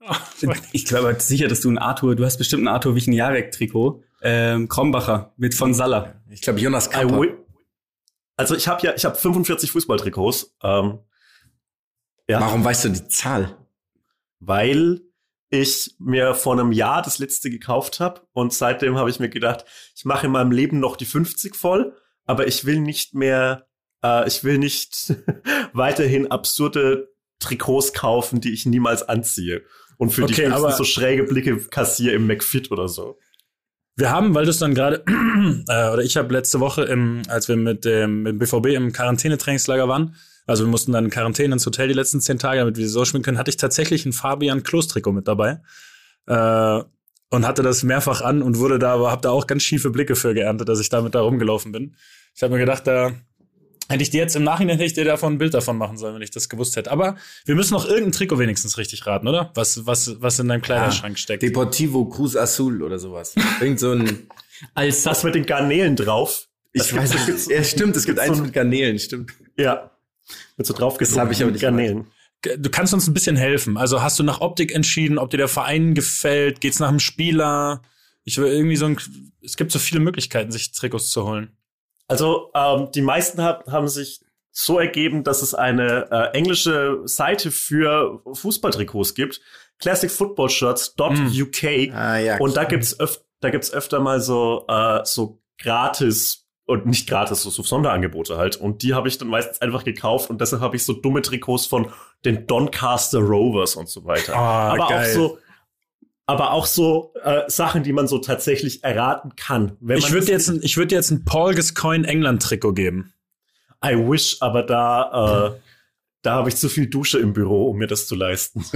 Ich glaube sicher, dass du ein Arthur, du hast bestimmt ein Arthur Wichniarek-Trikot. Ähm, Krombacher mit von Salah. Ich glaube, Jonas Kappa. Also ich habe ja, ich habe 45 Fußballtrikots, ähm, ja, Warum weißt du die Zahl? weil ich mir vor einem Jahr das letzte gekauft habe und seitdem habe ich mir gedacht, ich mache in meinem Leben noch die 50 voll, aber ich will nicht mehr, äh, ich will nicht weiterhin absurde Trikots kaufen, die ich niemals anziehe und für die Okay, ich höchstens aber- so schräge Blicke kassiere im McFit oder so. Wir haben, weil du es dann gerade, äh, oder ich habe letzte Woche, im, als wir mit dem, mit BVB im Quarantänetrainingslager waren, also wir mussten dann in Quarantäne ins Hotel die letzten zehn Tage, damit wir so spielen können, hatte ich tatsächlich ein Fabian Klos-Trikot mit dabei. Äh, und hatte das mehrfach an und wurde da, aber habe da auch ganz schiefe Blicke für geerntet, dass ich damit da rumgelaufen bin. Ich habe mir gedacht, da hätte ich dir jetzt im Nachhinein hätte ich dir davon ein Bild davon machen sollen, wenn ich das gewusst hätte. Aber wir müssen noch irgendein Trikot wenigstens richtig raten, oder? Was, was, was in deinem Kleiderschrank steckt. Deportivo Cruz Azul oder sowas. Irgend so ein. Als Das mit den Garnelen drauf. Ich Das weiß nicht. Ja, stimmt, es gibt so eins ein- mit Garnelen, stimmt. Ja. Mit so drauf Das hab ich aber nicht Garnelen. Du kannst uns ein bisschen helfen. Also hast du nach Optik entschieden, ob dir der Verein gefällt? Geht's nach dem Spieler? Ich will irgendwie so ein. Es gibt so viele Möglichkeiten, sich Trikots zu holen. Also ähm, die meisten hab, haben sich so ergeben, dass es eine äh, englische Seite für Fußballtrikots gibt. classicfootballshirts.uk Ah, ja. und da gibt's öf da gibt's öfter mal so äh, so gratis und nicht gratis, so, so Sonderangebote halt. Und die habe ich dann meistens einfach gekauft und deshalb habe ich so dumme Trikots von den Doncaster Rovers und so weiter. Ah, aber geil. auch so, aber auch so äh, Sachen, die man so tatsächlich erraten kann. Wenn Ich würde jetzt, ein- ich würde jetzt ein Paul Gascoigne England Trikot geben. I wish, aber da, äh, da habe ich zu viel Dusche im Büro, um mir das zu leisten.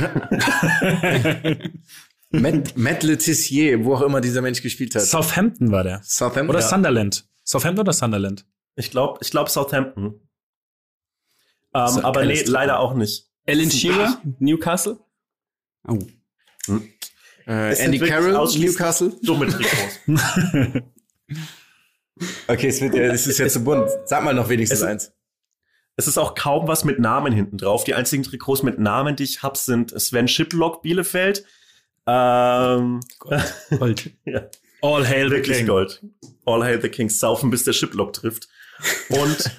Matt, Matt Letizier, wo auch immer dieser Mensch gespielt hat. Southampton war der. Southampton. Oder Ja. Sunderland. Southampton oder Sunderland? Ich glaube, ich glaube Southampton. Ähm, aber nee, leider auch nicht. Alan Shearer, Newcastle. Oh. Äh, Andy Carroll, Newcastle. Dumme Trikots. Okay, es wird ja, es ist ja zu bunt. Sag mal noch wenigstens Es- eins. es ist auch kaum was mit Namen hinten drauf. Die einzigen Trikots mit Namen, die ich hab, sind Sven Schiplock Bielefeld. Ähm, Gold. ja, All hail the wirklich king. Gold. All hail the Kings. Saufen, bis der Schiplock trifft. Und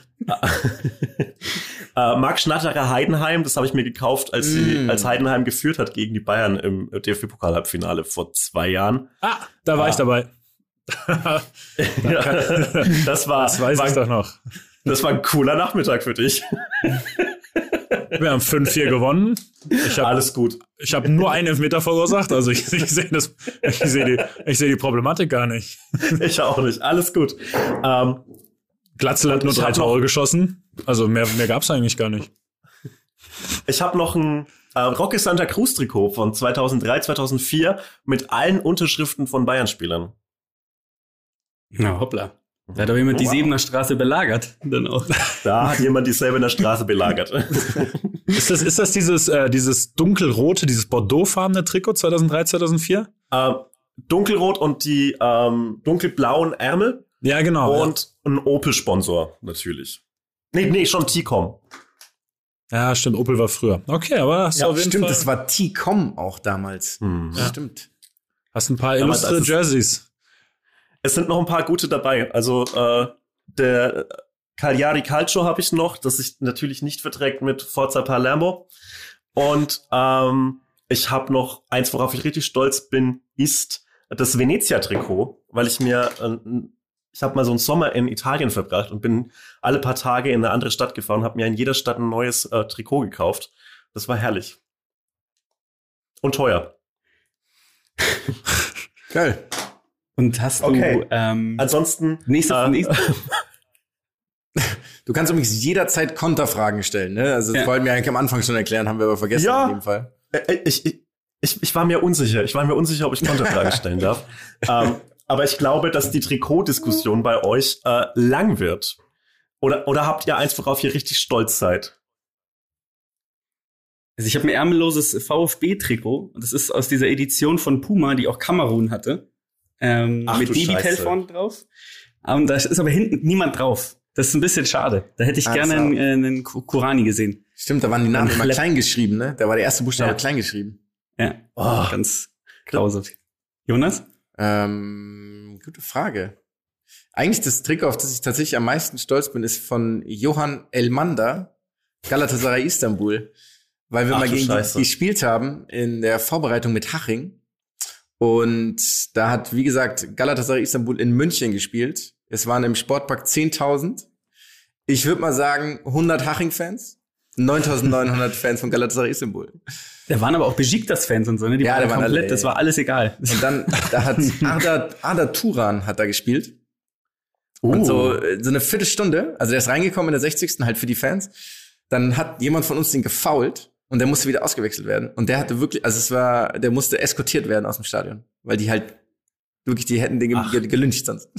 äh, Marc Schnatterer Heidenheim, das habe ich mir gekauft, als, sie, Mm. als Heidenheim geführt hat gegen die Bayern im DFB-Pokal-Halbfinale vor zwei Jahren. Ah, da war Ah. ich dabei. Ja, das war, Das weiß war, ich doch noch. das war ein cooler Nachmittag für dich. Wir haben 5-4 gewonnen. Ich habe Alles gut. ich hab nur einen Elfmeter verursacht. Also ich, ich sehe sehe die, sehe die Problematik gar nicht. Ich auch nicht. Alles gut. Ähm, Glatzel hat nur drei Tore geschossen. Also mehr, mehr gab's eigentlich gar nicht. ich habe noch ein äh, Rocky Santa Cruz Trikot von 2003, 2004 mit allen Unterschriften von Bayern-Spielern. Na, hoppla. Da hat aber jemand die Wow. Siebener Straße belagert. Dann auch. Da hat jemand dieselbe in der Straße belagert. Ist das, ist das dieses, äh, dieses dunkelrote, dieses bordeauxfarbene Trikot 2003, 2004? ähm, dunkelrot und die ähm, dunkelblauen Ärmel Ja, genau. und ein Opel-Sponsor natürlich. Nee, nee, schon T-Com. ja. ja, stimmt. Opel war früher. Okay, aber hast Ja, du auf jeden Stimmt, Fall das war T-Com auch damals. Hm. Stimmt. hast ein paar Ja, aber illustre Jerseys. Es sind noch ein paar gute dabei. Also äh, der Cagliari Calcio habe ich noch, das sich natürlich nicht verträgt mit Forza Palermo. Und ähm, ich habe noch eins, worauf ich richtig stolz bin, ist das Venezia-Trikot, weil ich mir, äh, ich habe mal so einen Sommer in Italien verbracht und bin alle paar Tage in eine andere Stadt gefahren, habe mir in jeder Stadt ein neues äh, Trikot gekauft. Das war herrlich. Und teuer. Geil. Und hast Okay. du ähm, Ansonsten nächste, äh, nächste Du kannst übrigens jederzeit Konterfragen stellen, ne? Also das Ja. wollten wir eigentlich am Anfang schon erklären, haben wir aber vergessen Ja. in dem Fall. Äh, Ich, ich, ich, ich war mir unsicher. Ich war mir unsicher, ob ich Konterfragen stellen darf. ähm, aber ich glaube, dass die Trikotdiskussion bei euch äh, lang wird. Oder, oder habt ihr eins, worauf ihr richtig stolz seid? Also ich habe ein ärmelloses VfB-Trikot und das ist aus dieser Edition von Puma, die auch Kamerun hatte. Ähm, Ach mit Babytel vorne drauf. Und da ist aber hinten niemand drauf. Das ist ein bisschen schade. Da hätte ich Ach gerne einen, äh, einen Ku- Kurani gesehen. Stimmt, da waren die Namen immer klein geschrieben, ne? Da war der erste Buchstabe Ja. klein geschrieben. Ja, Oh, ganz grausig. Jonas? Ähm, gute Frage. Eigentlich das Trikot, auf das ich tatsächlich am meisten stolz bin, ist von Johann Elmander, Galatasaray Istanbul. Weil wir Ach mal gegen die gespielt haben in der Vorbereitung mit Haching. Und da hat, wie gesagt, Galatasaray Istanbul in München gespielt. Es waren im Sportpark 10.000. Ich würde mal sagen 100 Haching-Fans, 9.900 Fans von Galatasaray Istanbul. Da waren aber auch Besiktas-Fans und so, ne? Die Ja, waren da waren komplett, alle, das war alles egal. Und dann, da hat Arda, Arda Turan hat da gespielt. Und Uh. so, äh, so eine Viertelstunde, also der ist reingekommen in der 60. halt für die Fans. Dann hat jemand von uns den gefoult und der musste wieder ausgewechselt werden. Und der hatte wirklich, also es war, der musste eskortiert werden aus dem Stadion, weil die halt wirklich, die hätten den ge Ach. ge gelyncht sonst.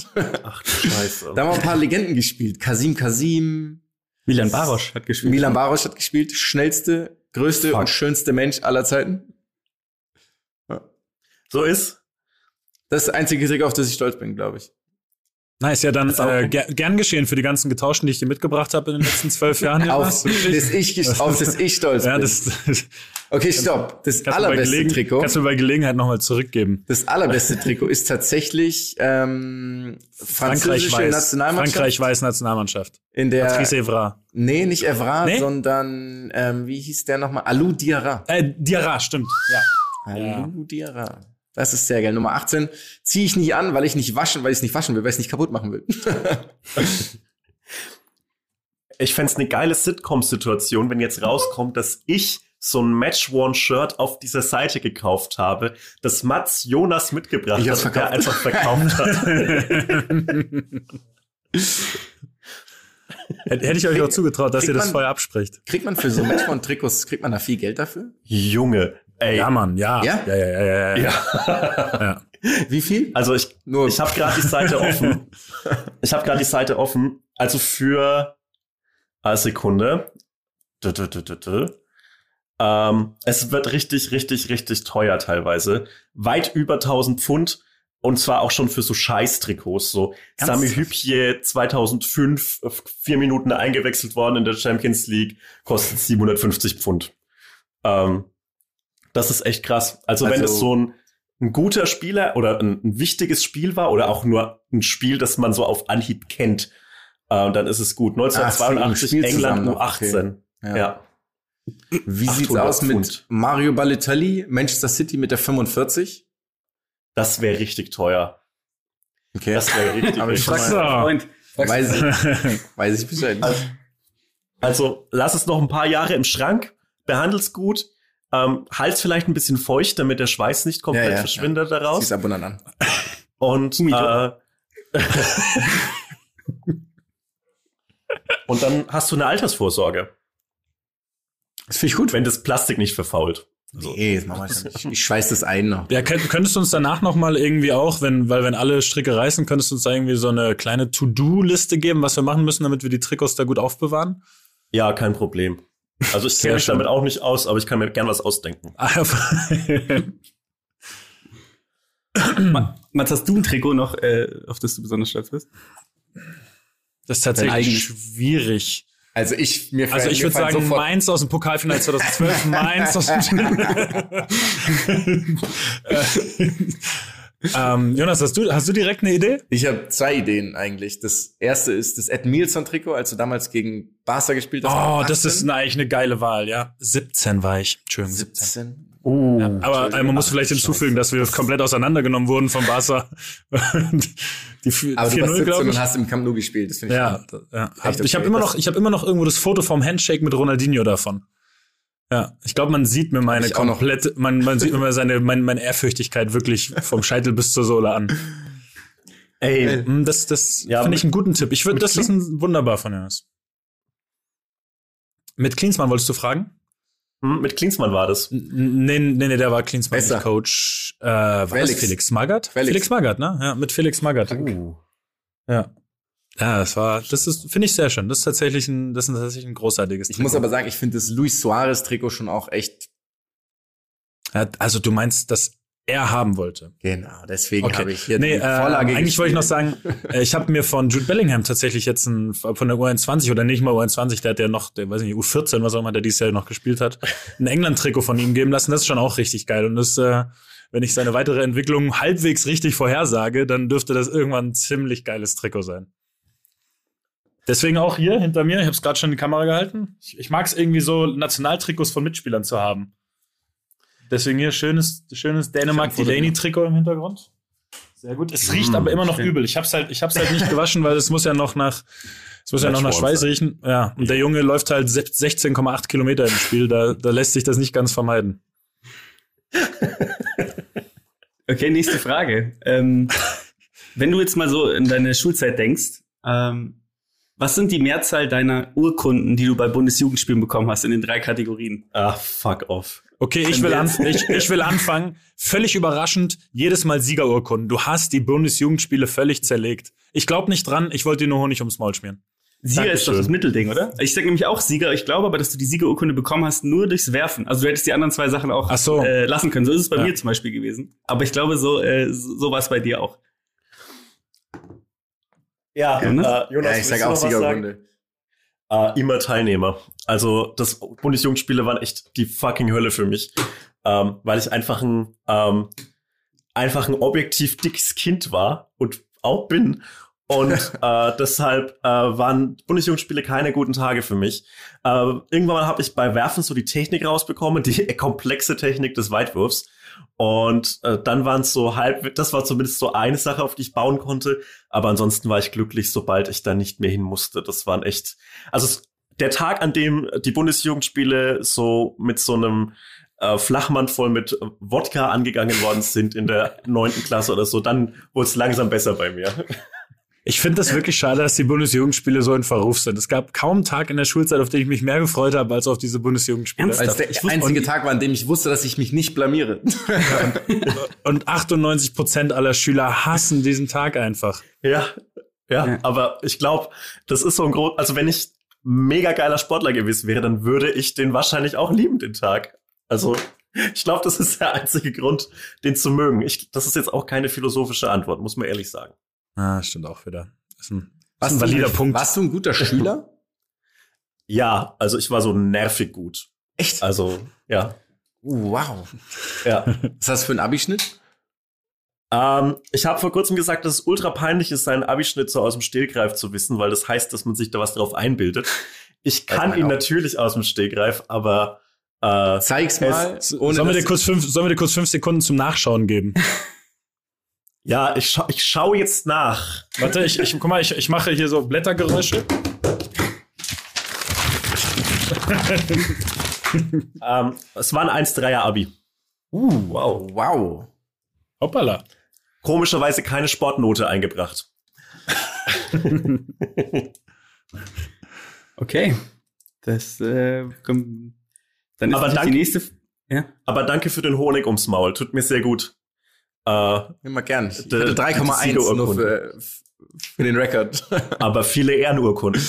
Ach du Scheiße. Da haben ein paar Legenden gespielt. Kasim Kasim, Milan Barosch hat gespielt. Milan Barosch hat gespielt, schnellste, größte Fuck. und schönste Mensch aller Zeiten. so ist. Das ist das einzige Trick, auf das ich stolz bin, glaube ich. Nice, ja, dann ist äh, ger gern geschehen für die ganzen Getauschten, die ich dir mitgebracht habe in den letzten zwölf Jahren. Auf das ich, auf das ich stolz ja, bin. das, Okay, stopp. Das allerbeste Trikot. kannst du bei Gelegenheit nochmal zurückgeben. Das allerbeste Trikot ist tatsächlich ähm, französische Frankreich weiß, Nationalmannschaft. Frankreich weiß Nationalmannschaft. In der Patrice Evra. nee, nicht Evra, Nee? sondern ähm, wie hieß der nochmal? Alou Diarra. Äh, Diarra, stimmt. Ja. Alou Diarra. Das ist sehr geil. Nummer 18 ziehe ich nicht an, weil ich nicht waschen, weil ich es nicht waschen will, weil ich es nicht kaputt machen will. Ich fänd's eine geile Sitcom-Situation, wenn jetzt rauskommt, dass ich so ein Match-Worn-Shirt auf dieser Seite gekauft habe, das Mats Jonas mitgebracht Ich hat und der einfach verkauft hat. Hätte ich euch auch zugetraut, dass Kriegt ihr das man- vorher abspricht. kriegt man für so Matchbond-Trikots, kriegt man da viel Geld dafür? Junge, ey. Ja, Mann, ja. Ja? Ja, ja, ja, ja. ja. Ja. ja. Wie viel? Also ich, Nur ich habe gerade die Seite offen. Ich habe gerade die Seite offen. Also für eine Sekunde. Dü, dü, dü, dü, dü. Ähm, es wird richtig, richtig, richtig teuer teilweise. Weit über 1000 Pfund. Und zwar auch schon für so Scheiß-Trikots. So Ganz- Sami Hüpje 2005, äh, vier Minuten eingewechselt worden in der Champions League, kostet 750 Pfund. Ähm, das ist echt krass. Also, wenn Also- es so ein, ein guter Spieler oder ein, ein wichtiges Spiel war oder auch nur ein Spiel, das man so auf Anhieb kennt, äh, dann ist es gut. Ach, so, im 1982 Spiel England zusammen noch, U18. Ja. Ja. Wie sieht's 800 aus mit Pfund. Mario Balotelli, Manchester City mit der 45? Das wäre richtig teuer. Okay. Das wäre richtig, Aber ich richtig frag So. teuer. Freund. weiß, ich, weiß ich Bescheid. Also, also lass es noch ein paar Jahre im Schrank, behandel's gut, ähm, halt's vielleicht ein bisschen feucht, damit der Schweiß nicht komplett Ja, ja, verschwindet Sieh's daraus. ab und an an. Und, äh, und dann hast du eine Altersvorsorge, Das finde ich gut. wenn das Plastik nicht verfault. Nee, das machen wir nicht. Ich schweiß das ein noch. Ja, könnt- könntest du uns danach noch mal irgendwie auch, wenn, weil wenn alle Stricke reißen, könntest du uns da irgendwie so eine kleine To-Do-Liste geben, was wir machen müssen, damit wir die Trikots da gut aufbewahren? Ja, kein Problem. Also ich kenne mich schön. damit auch nicht aus, aber ich kann mir gern was ausdenken. Mats, hast du ein Trikot noch, äh, auf das du besonders stolz bist? das ist tatsächlich schwierig. Also ich mir Also ich würde sagen, sofort- Mainz aus dem Pokalfinale 2012, Mainz aus dem ähm, Jonas, hast du, hast du direkt eine Idee? Ich habe zwei Ideen eigentlich. Das erste ist das Ed Milson-Trikot, als du damals gegen Barca gespielt hast. Oh, das 18. ist eine, eigentlich eine geile Wahl, ja. 17 war ich. Entschuldigung, 17. 17. Oh, Ja, aber äh, man muss vielleicht hinzufügen, dass wir komplett auseinandergenommen wurden vom Barca. die vier- Aber du warst 4-0, 17 glaube und hast im Camp Nou gespielt. Das finde ich Ja, ja. Hab, ich habe immer noch, ich habe immer noch irgendwo das Foto vom Handshake mit Ronaldinho davon. Ja, ich glaube, man sieht mir meine ich komplette, man, man sieht mir seine, meine, meine Ehrfürchtigkeit wirklich vom Scheitel bis zur Sohle an. Ey, Mm, Das, das Ja, finde ich einen guten Tipp. Ich würde, das ist ein wunderbar von Jonas. Mit Klinsmann wolltest du fragen? hm, mit Klinsmann war das. Nee, nee, nee, der war Klinsmann nicht Coach. Äh, war Felix. Felix Magath? Felix. Felix Magath, ne? Ja, mit Felix Magath. Uh. Ja. Ja, das war, das ist, finde ich sehr schön. Das ist tatsächlich ein, das ist tatsächlich ein großartiges Ich muss aber sagen, ich finde das Luis Suarez Trikot schon auch echt. Ja, also du meinst, dass er haben wollte. Genau, deswegen Okay. habe ich hier nee, die äh, Vorlage eigentlich wollte ich noch sagen, äh, ich habe mir von Jude Bellingham tatsächlich jetzt ein, von der U21 oder nicht mal U21, der hat ja noch, der weiß nicht, U14, was auch immer, der dieses Jahr noch gespielt hat, ein England-Trikot von ihm geben lassen. Das ist schon auch richtig geil. Und das, äh, wenn ich seine weitere Entwicklung halbwegs richtig vorhersage, dann dürfte das irgendwann ein ziemlich geiles Trikot sein. Deswegen auch hier hinter mir, ich habe es gerade schon in die Kamera gehalten. Ich, ich mag es irgendwie so, Nationaltrikots von Mitspielern zu haben. Deswegen hier schönes, schönes Dänemark Foto Delaney Trikot im Hintergrund. Sehr gut. Es riecht Mm, aber immer noch schön. übel. Ich hab's halt, ich hab's halt nicht gewaschen, weil es muss ja noch nach, es muss ja noch nach Schweiß sein. riechen. Ja. Und der Junge läuft halt 16,8 Kilometer im Spiel. Da, da lässt sich das nicht ganz vermeiden. Okay, nächste Frage. Ähm, wenn du jetzt mal so in deine Schulzeit denkst, ähm, was sind die Mehrzahl deiner Urkunden, die du bei Bundesjugendspielen bekommen hast in den drei Kategorien? Ah, fuck off. Okay, ich will, an, ich, ich will anfangen. Völlig überraschend, jedes Mal Siegerurkunden. Du hast die Bundesjugendspiele völlig zerlegt. Ich glaube nicht dran, ich wollte dir nur Honig ums Maul schmieren. Sieger ist doch Dankeschön. das Mittelding, oder? Ich sag nämlich auch Sieger. Ich glaube aber, dass du die Siegerurkunde bekommen hast nur durchs Werfen. Also du hättest die anderen zwei Sachen auch Ach so. äh, lassen können. So ist es bei Ja. mir zum Beispiel gewesen. Aber ich glaube, so, äh, so war es bei dir auch. Ja, Jonas? äh, Jonas, Ja, ich sage auch? Siegerrunde. Äh, immer Teilnehmer. Also das Bundesjugendspiele waren echt die fucking Hölle für mich, ähm, weil ich einfach ein ähm, einfach ein objektiv dickes Kind war und auch bin. Und äh, deshalb äh, waren Bundesjugendspiele keine guten Tage für mich. Äh, irgendwann habe ich bei Werfen so die Technik rausbekommen, die komplexe Technik des Weitwurfs. Und äh, dann waren es so halb, das war zumindest so eine Sache, auf die ich bauen konnte. Aber ansonsten war ich glücklich, sobald ich da nicht mehr hin musste. Das waren echt, also der Tag, an dem die Bundesjugendspiele so mit so einem äh, Flachmann voll mit Wodka angegangen worden sind in der neunten Klasse oder so, dann wurde es langsam besser bei mir. Ich finde das wirklich schade, dass die Bundesjugendspiele so in Verruf sind. Es gab kaum einen Tag in der Schulzeit, auf den ich mich mehr gefreut habe, als auf diese Bundesjugendspiele. Ernsthaft? Als der einzige Tag war, an dem ich wusste, dass ich mich nicht blamiere. Und 98 Prozent aller Schüler hassen diesen Tag einfach. Ja, ja, Ja. aber ich glaube, das ist so ein groß, also wenn ich mega geiler Sportler gewesen wäre, dann würde ich den wahrscheinlich auch lieben, den Tag. Also, ich glaube, das ist der einzige Grund, den zu mögen. Ich, das ist jetzt auch keine philosophische Antwort, muss man ehrlich sagen. Ah, stimmt auch wieder. Ist ein, Warst ist ein du- valider Punkt. Warst du ein guter Schüler? Ja, also ich war so nervig gut. Echt? Also, ja, wow. ja. Was hast du für einen Abischnitt? ähm, ich habe vor kurzem gesagt, dass es ultra peinlich ist, seinen Abischnitt so aus dem Stegreif zu wissen, weil das heißt, dass man sich da was drauf einbildet. Ich kann ihn auch. natürlich aus dem Stegreif, aber äh, Zeig's mal. Sollen wir, dir kurz fünf, sollen wir dir kurz fünf Sekunden zum Nachschauen geben? ja, ich, scha ich schaue jetzt nach. Warte, ich, ich, guck mal, ich, ich mache hier so Blättergeräusche. Ähm, es war ein 1-3er Abi. Uh, wow. Wow. Hoppala. Komischerweise keine Sportnote eingebracht. Okay. Das, äh, komm, dann ist Aber danke- die nächste. F- Ja. Aber danke für den Honig ums Maul. Tut mir sehr gut. Äh, Immer gern. Ich hatte die 3,1 nur für, für den Rekord. aber viele Ehrenurkunden.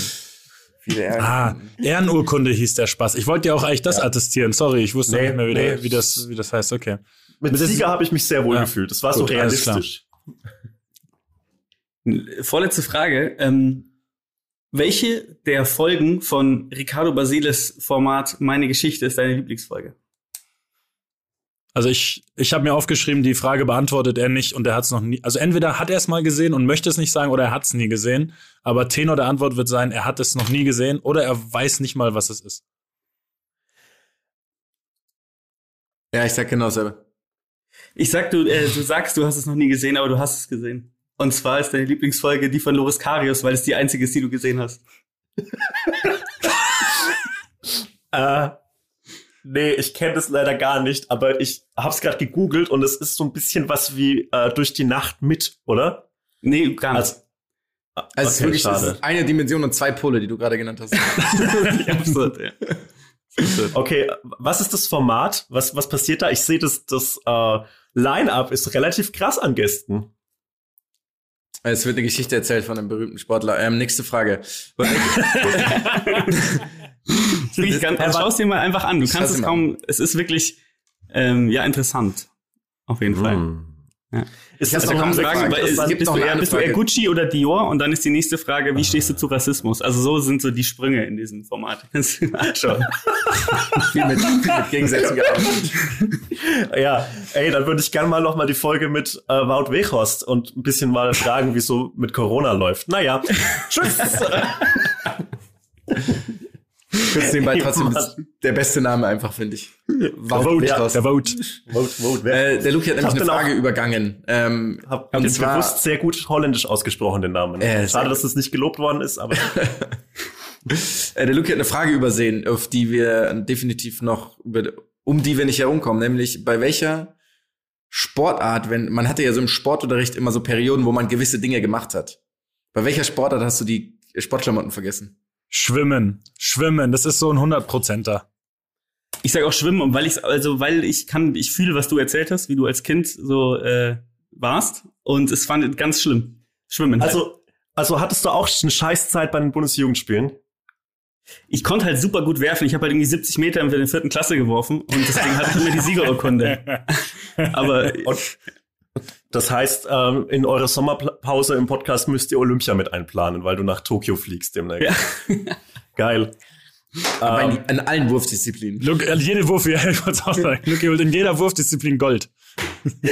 Viele Ah, Ehrenurkunde hieß der Spaß. Ich wollte ja auch eigentlich das attestieren. Sorry, ich wusste Nee, nicht mehr, wie, der, nee. wie, das, wie das heißt. Okay. Mit, Mit Sieger habe ich mich sehr wohl Ja. gefühlt. Das war so Gut, klar. realistisch. Vorletzte Frage. Ähm, welche der Folgen von Ricardo Basiles Format Meine Geschichte ist deine Lieblingsfolge? Also ich, ich habe mir aufgeschrieben, die Frage beantwortet er nicht und er hat es noch nie. Also entweder hat er es mal gesehen und möchte es nicht sagen oder er hat es nie gesehen. Aber Tenor der Antwort wird sein, er hat es noch nie gesehen oder er weiß nicht mal, was es ist. Ja, ich sag genau dasselbe. Ich sag, du, äh, du sagst, du hast es noch nie gesehen, aber du hast es gesehen. Und zwar ist deine Lieblingsfolge die von Loris Karius, weil es die einzige ist, die du gesehen hast. Äh, nee, ich kenne das leider gar nicht, aber ich hab's gerade gegoogelt und es ist so ein bisschen was wie äh, durch die Nacht mit, oder? Nee, gar nicht. Also, Also es ist okay, wirklich es ist eine Dimension und zwei Pole, die du gerade genannt hast. Absurd, ja. Okay, was ist das Format? Was, was passiert da? Ich sehe, das, das äh, Line-Up ist relativ krass an Gästen. Es wird eine Geschichte erzählt von einem berühmten Sportler. Ähm, nächste Frage. Wirklich ganz, also schau es dir mal einfach an. Du kannst es kaum, es ist wirklich, ähm, ja, interessant. Auf jeden Fall. Hm. Ja. Ist Also komm, Es es gibt bist, noch du eher, bist du eher. Gucci oder Dior? Und dann ist die nächste Frage, wie stehst du zu Rassismus? Also so sind so die Sprünge in diesem Format. Anschauen. viel, mit, viel mit Gegensätzen gearbeitet. Ja, ey, dann würde ich gerne mal noch mal die Folge mit äh, Wout Weghorst und ein bisschen mal fragen, wie so mit Corona läuft. Naja, tschüss. Kurz nebenbei trotzdem der beste Name einfach, finde ich. Wout Vote, Weghorst. der Vote. Vote, vote, wer? Äh, der Luki hat Ich nämlich eine Frage übergangen. Ähm, Hab und den zwar- bewusst sehr gut holländisch ausgesprochen, den Namen. Äh, Schade, dass das nicht gelobt worden ist, aber Äh, der Luki hat eine Frage übersehen, auf die wir definitiv noch, über, um die wir nicht herumkommen, nämlich bei welcher Sportart, wenn, man hatte ja so im Sportunterricht immer so Perioden, wo man gewisse Dinge gemacht hat. Bei welcher Sportart hast du die Sportklamotten vergessen? Schwimmen. Schwimmen, das ist so ein 100%er. Ich sage auch Schwimmen, und weil ich also weil ich kann, ich fühle, was du erzählt hast, wie du als Kind so äh, warst, und es fand ich ganz schlimm. Schwimmen. halt. also, also hattest du auch eine Scheißzeit bei den Bundesjugendspielen? ich konnte halt super gut werfen. Ich habe halt irgendwie 70 Meter in der vierten Klasse geworfen und deswegen hatte ich immer die Siegerurkunde. Aber Und das heißt, ähm, in eurer Sommerpause im Podcast müsst ihr Olympia mit einplanen, weil du nach Tokio fliegst demnächst. ja. Geil. Aber Ähm, in, in allen Wurfdisziplinen. Luke, äh, jede Wurf, ja, ich wollte auch sagen. Luke holt in jeder Wurfdisziplin Gold.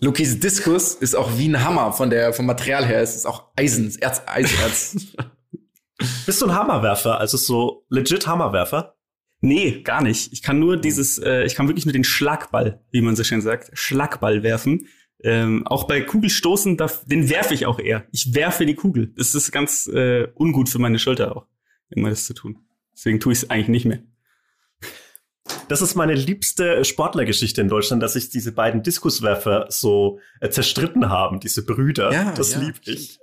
Lukis Diskus ist auch wie ein Hammer von der, vom Material her. Es ist auch Eisen, Erz, Eisenerz. bist du ein Hammerwerfer? Also so legit Hammerwerfer? Nee, gar nicht. Ich kann nur dieses, äh, ich kann wirklich nur den Schlagball, wie man so schön sagt, Schlagball werfen. Ähm, auch bei Kugelstoßen, da, den werfe ich auch eher. Ich werfe die Kugel. Das ist ganz äh, ungut für meine Schulter auch, immer das zu tun. Deswegen tue ich es eigentlich nicht mehr. Das ist meine liebste Sportlergeschichte in Deutschland, dass sich diese beiden Diskuswerfer so äh, zerstritten haben, diese Brüder. Ja, das ja. lieb ich.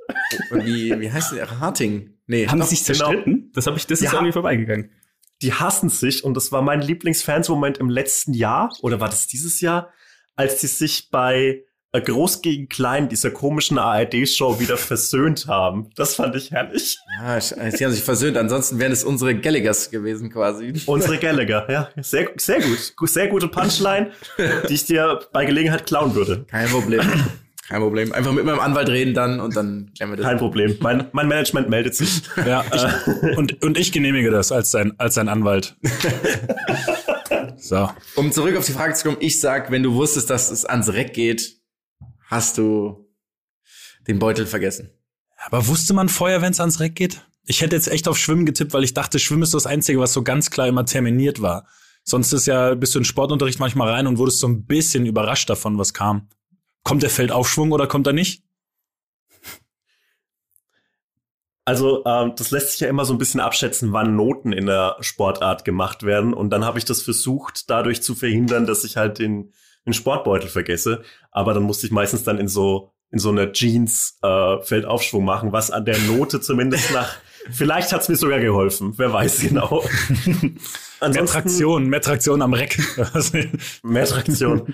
Und wie, wie heißt der? Harting? Nee, Haben doch, sie sich genau. zerstritten? Das habe ich, das ist Ja. mir vorbeigegangen. Die hassen sich und das war mein Lieblingsfansmoment im letzten Jahr oder war das dieses Jahr, als die sich bei äh, Groß gegen Klein, dieser komischen ARD-Show, wieder versöhnt haben. Das fand ich herrlich. Ja, sie haben sich versöhnt. Ansonsten wären es unsere Galligers gewesen quasi. Unsere Gallagher, ja. Sehr, sehr gut. Gu- Sehr gute Punchline, die ich dir bei Gelegenheit klauen würde. Kein Problem. Kein Problem. Einfach mit meinem Anwalt reden dann und dann klären wir das. Kein Problem. Mein, mein Management meldet sich. Ja, ich, und, und ich genehmige das als sein, als sein Anwalt. So. Um zurück auf die Frage zu kommen, ich sag, wenn du wusstest, dass es ans Reck geht, hast du den Beutel vergessen. Aber wusste man vorher, wenn es ans Reck geht? Ich hätte jetzt echt auf Schwimmen getippt, weil ich dachte, Schwimmen ist das Einzige, was so ganz klar immer terminiert war. Sonst ist ja, bist du in Sportunterricht manchmal rein und wurdest so ein bisschen überrascht davon, was kam. Kommt der Feldaufschwung oder kommt er nicht? Also ähm, das lässt sich ja immer so ein bisschen abschätzen, wann Noten in der Sportart gemacht werden. Und dann habe ich das versucht, dadurch zu verhindern, dass ich halt den, den Sportbeutel vergesse. Aber dann musste ich meistens dann in so in so einer Jeans äh, Feldaufschwung machen, was an der Note zumindest nach. Vielleicht hat's mir sogar geholfen. Wer weiß genau. Mehr Traktion, mehr Traktion am Reck. Mehr Traktion.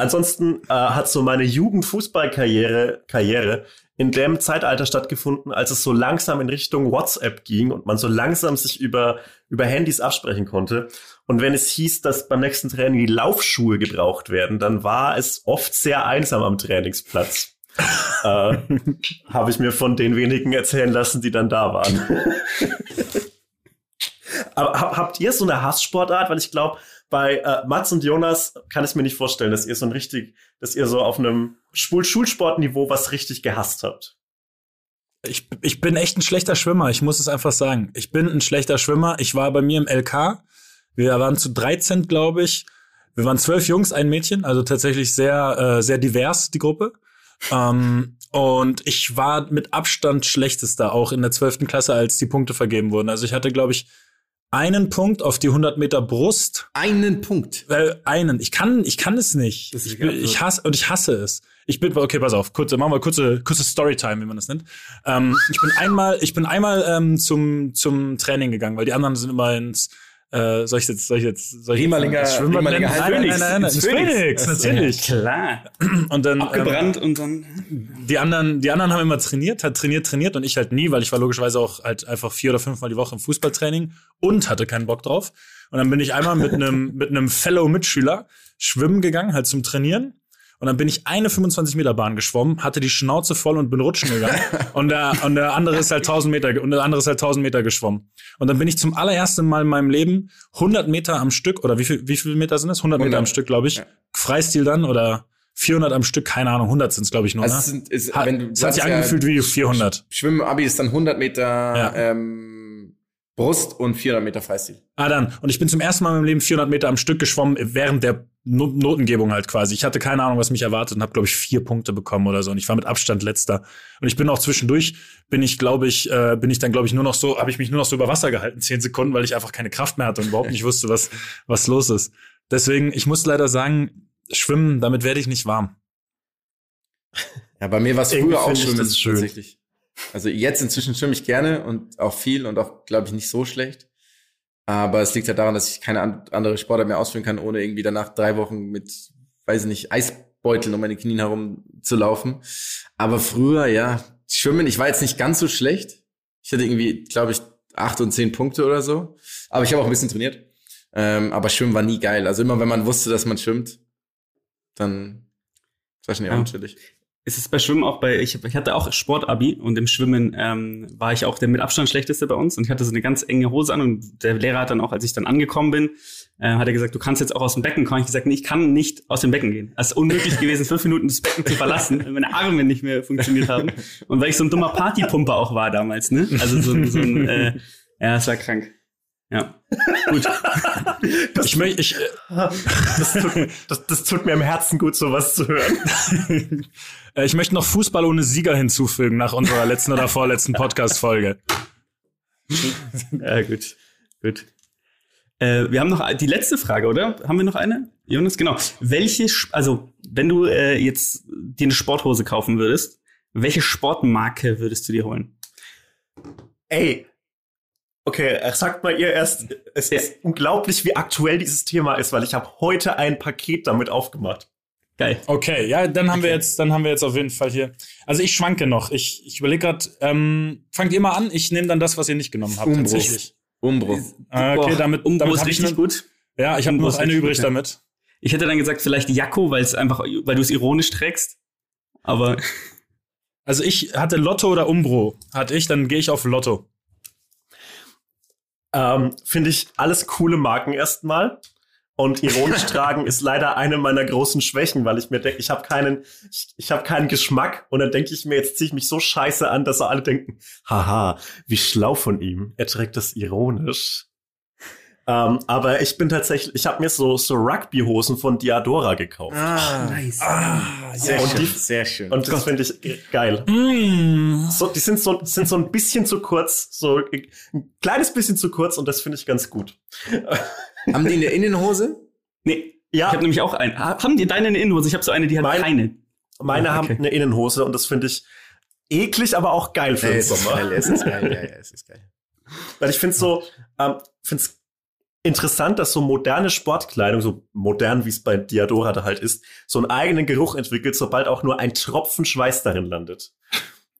Ansonsten äh, hat so meine Jugendfußballkarriere Karriere in dem Zeitalter stattgefunden, als es so langsam in Richtung WhatsApp ging und man so langsam sich über, über Handys absprechen konnte. Und wenn es hieß, dass beim nächsten Training die Laufschuhe gebraucht werden, dann war es oft sehr einsam am Trainingsplatz. äh, Habe ich mir von den wenigen erzählen lassen, die dann da waren. Aber hab, habt ihr so eine Hasssportart? Weil ich glaube, bei äh, Mats und Jonas kann ich mir nicht vorstellen, dass ihr so ein richtig, dass ihr so auf einem Schul Schulsportniveau was richtig gehasst habt. Ich, ich bin echt ein schlechter Schwimmer, ich muss es einfach sagen. Ich bin ein schlechter Schwimmer. Ich war bei mir im LK, Wir waren zu 13, glaube ich. Wir waren zwölf Jungs, ein Mädchen, also tatsächlich sehr, äh, sehr divers, die Gruppe. Ähm, und ich war mit Abstand schlechtester, auch in der zwölften Klasse, als die Punkte vergeben wurden. Also ich hatte, glaube ich, einen Punkt auf die 100 Meter Brust. Einen Punkt. Äh, einen. Ich kann, ich kann es nicht. Das Ich, bin, ich hasse und ich hasse es. Ich bin, okay, pass auf, kurze, machen wir kurze, kurze Storytime, wie man das nennt. Ähm, ich bin einmal, ich bin einmal ähm, zum zum Training gegangen, weil die anderen sind immer ins äh, soll ich jetzt, soll ich jetzt, soll ich Riemalinger- jetzt Riemalinger nennen? Nein, Phoenix. nein, nein, nein, Phoenix. Phoenix, natürlich. Klar. Und dann ähm, Abgebrannt und dann. die anderen, die anderen haben immer trainiert, hat trainiert, trainiert und ich halt nie, weil ich war logischerweise auch halt einfach vier oder fünfmal die Woche im Fußballtraining und hatte keinen Bock drauf. Und dann bin ich einmal mit einem mit einem Fellow Mitschüler schwimmen gegangen, halt zum Trainieren. Und dann bin ich eine 25 Meter Bahn geschwommen, hatte die Schnauze voll und bin rutschen gegangen. und der und der andere ist halt 1000 Meter und der andere ist halt 1000 Meter geschwommen. Und dann bin ich zum allerersten Mal in meinem Leben 100 Meter am Stück oder wie viel wie viel Meter sind das? 100 Meter 100. am Stück, glaube ich. Ja. Freistil dann oder 400 am Stück, keine Ahnung, 100 sind es glaube ich nur. Also ne? es sind, ist, Hat, wenn du, es hat sich ja, angefühlt wie 400. Schwimmen-Abi ist dann 100 Meter Ja. ähm, Brust und 400 Meter Freistil. Ah, dann. Und ich bin zum ersten Mal in meinem Leben 400 Meter am Stück geschwommen, während der no Notengebung halt quasi. Ich hatte keine Ahnung, was mich erwartet und habe, glaube ich, vier Punkte bekommen oder so. Und ich war mit Abstand letzter. Und ich bin auch zwischendurch, bin ich, glaube ich, äh, bin ich dann, glaube ich, nur noch so, habe ich mich nur noch so über Wasser gehalten, zehn Sekunden, weil ich einfach keine Kraft mehr hatte und überhaupt nicht wusste, was, was los ist. Deswegen, ich muss leider sagen, schwimmen, damit werde ich nicht warm. Ja, bei mir war es Irgendwie früher auch schön. tatsächlich. Also jetzt inzwischen schwimme ich gerne und auch viel und auch, glaube ich, nicht so schlecht. Aber es liegt ja daran, dass ich keine an andere Sportart mehr ausführen kann, ohne irgendwie danach drei Wochen mit, weiß ich nicht, Eisbeuteln um meine Knien herum zu laufen. Aber früher, ja, schwimmen, ich war jetzt nicht ganz so schlecht. Ich hatte irgendwie, glaube ich, acht und zehn Punkte oder so. Aber ich habe auch ein bisschen trainiert. Ähm, aber Schwimmen war nie geil. Also immer, wenn man wusste, dass man schwimmt, dann war schon eher Ja. Unchillig. Es ist bei Schwimmen auch bei, ich, ich hatte auch Sportabi und im Schwimmen ähm, war ich auch der mit Abstand schlechteste bei uns und ich hatte so eine ganz enge Hose an und der Lehrer hat dann auch, als ich dann angekommen bin, äh, hat er gesagt, du kannst jetzt auch aus dem Becken kommen. Ich gesagt, nee, ich kann nicht aus dem Becken gehen. Es ist unmöglich gewesen, fünf Minuten das Becken zu verlassen, weil meine Arme nicht mehr funktioniert haben. Und weil ich so ein dummer Partypumper auch war damals, ne? Also so, ein- so ein, äh, ja, es war krank. Ja. Gut. Ich möchte, ich, äh, Das tut, mir- das, das tut mir im Herzen gut, sowas zu hören. äh, ich möchte noch Fußball ohne Sieger hinzufügen nach unserer letzten oder vorletzten Podcast-Folge. Ja, gut. Gut. Äh, wir haben noch die letzte Frage, oder? Haben wir noch eine? Jonas, genau. Welche, also, wenn du äh, jetzt dir eine Sporthose kaufen würdest, welche Sportmarke würdest du dir holen? Ey. Okay, äh, sagt mal ihr erst, es ist unglaublich, wie aktuell dieses Thema ist, weil ich habe heute ein Paket damit aufgemacht. Geil. Okay, ja, dann haben wir jetzt, dann haben wir jetzt auf jeden Fall hier. Also ich schwanke noch. Ich, ich überlege gerade, ähm, fangt ihr mal an. Ich nehme dann das, was ihr nicht genommen habt. Umbro. Tatsächlich. Umbro. Ah, okay, Boah, damit, Umbro damit ist hab ich richtig ne- gut. Ja, ich habe noch ist eine richtig übrig gut, ja. damit. Ich hätte dann gesagt, vielleicht Jakko, weil es einfach, weil du es ironisch trägst. Aber Also ich hatte Lotto oder Umbro. Hatte ich, dann gehe ich auf Lotto. Ähm, Finde ich alles coole Marken erstmal. Und ironisch tragen ist leider eine meiner großen Schwächen, weil ich mir denke, ich habe keinen, ich, ich habe keinen Geschmack und dann denke ich mir, jetzt ziehe ich mich so scheiße an, dass alle denken, haha, wie schlau von ihm. Er trägt das ironisch. Ähm, aber ich bin tatsächlich, ich habe mir so so Rugby-Hosen von Diadora gekauft. Ah, nice. sehr Und schön. die- sehr schön. Und das finde ich ge- geil. Mm. So, die sind so, sind so ein bisschen zu kurz, so ein kleines bisschen zu kurz und das finde ich ganz gut. Haben die eine Innenhose? Nee, Ja, ich habe nämlich auch eine. Ha- Haben die deine eine Innenhose? Ich habe so eine, die hat Meine- keine. meine Ah, haben okay. eine Innenhose und das finde ich eklig, aber auch geil für Ja, den es ist Sommer. geil, es ist geil, ja, ja, es ist geil. Weil ich finde so, ähm, finde es interessant, dass so moderne Sportkleidung, so modern wie es bei Diadora da halt ist, so einen eigenen Geruch entwickelt, sobald auch nur ein Tropfen Schweiß darin landet.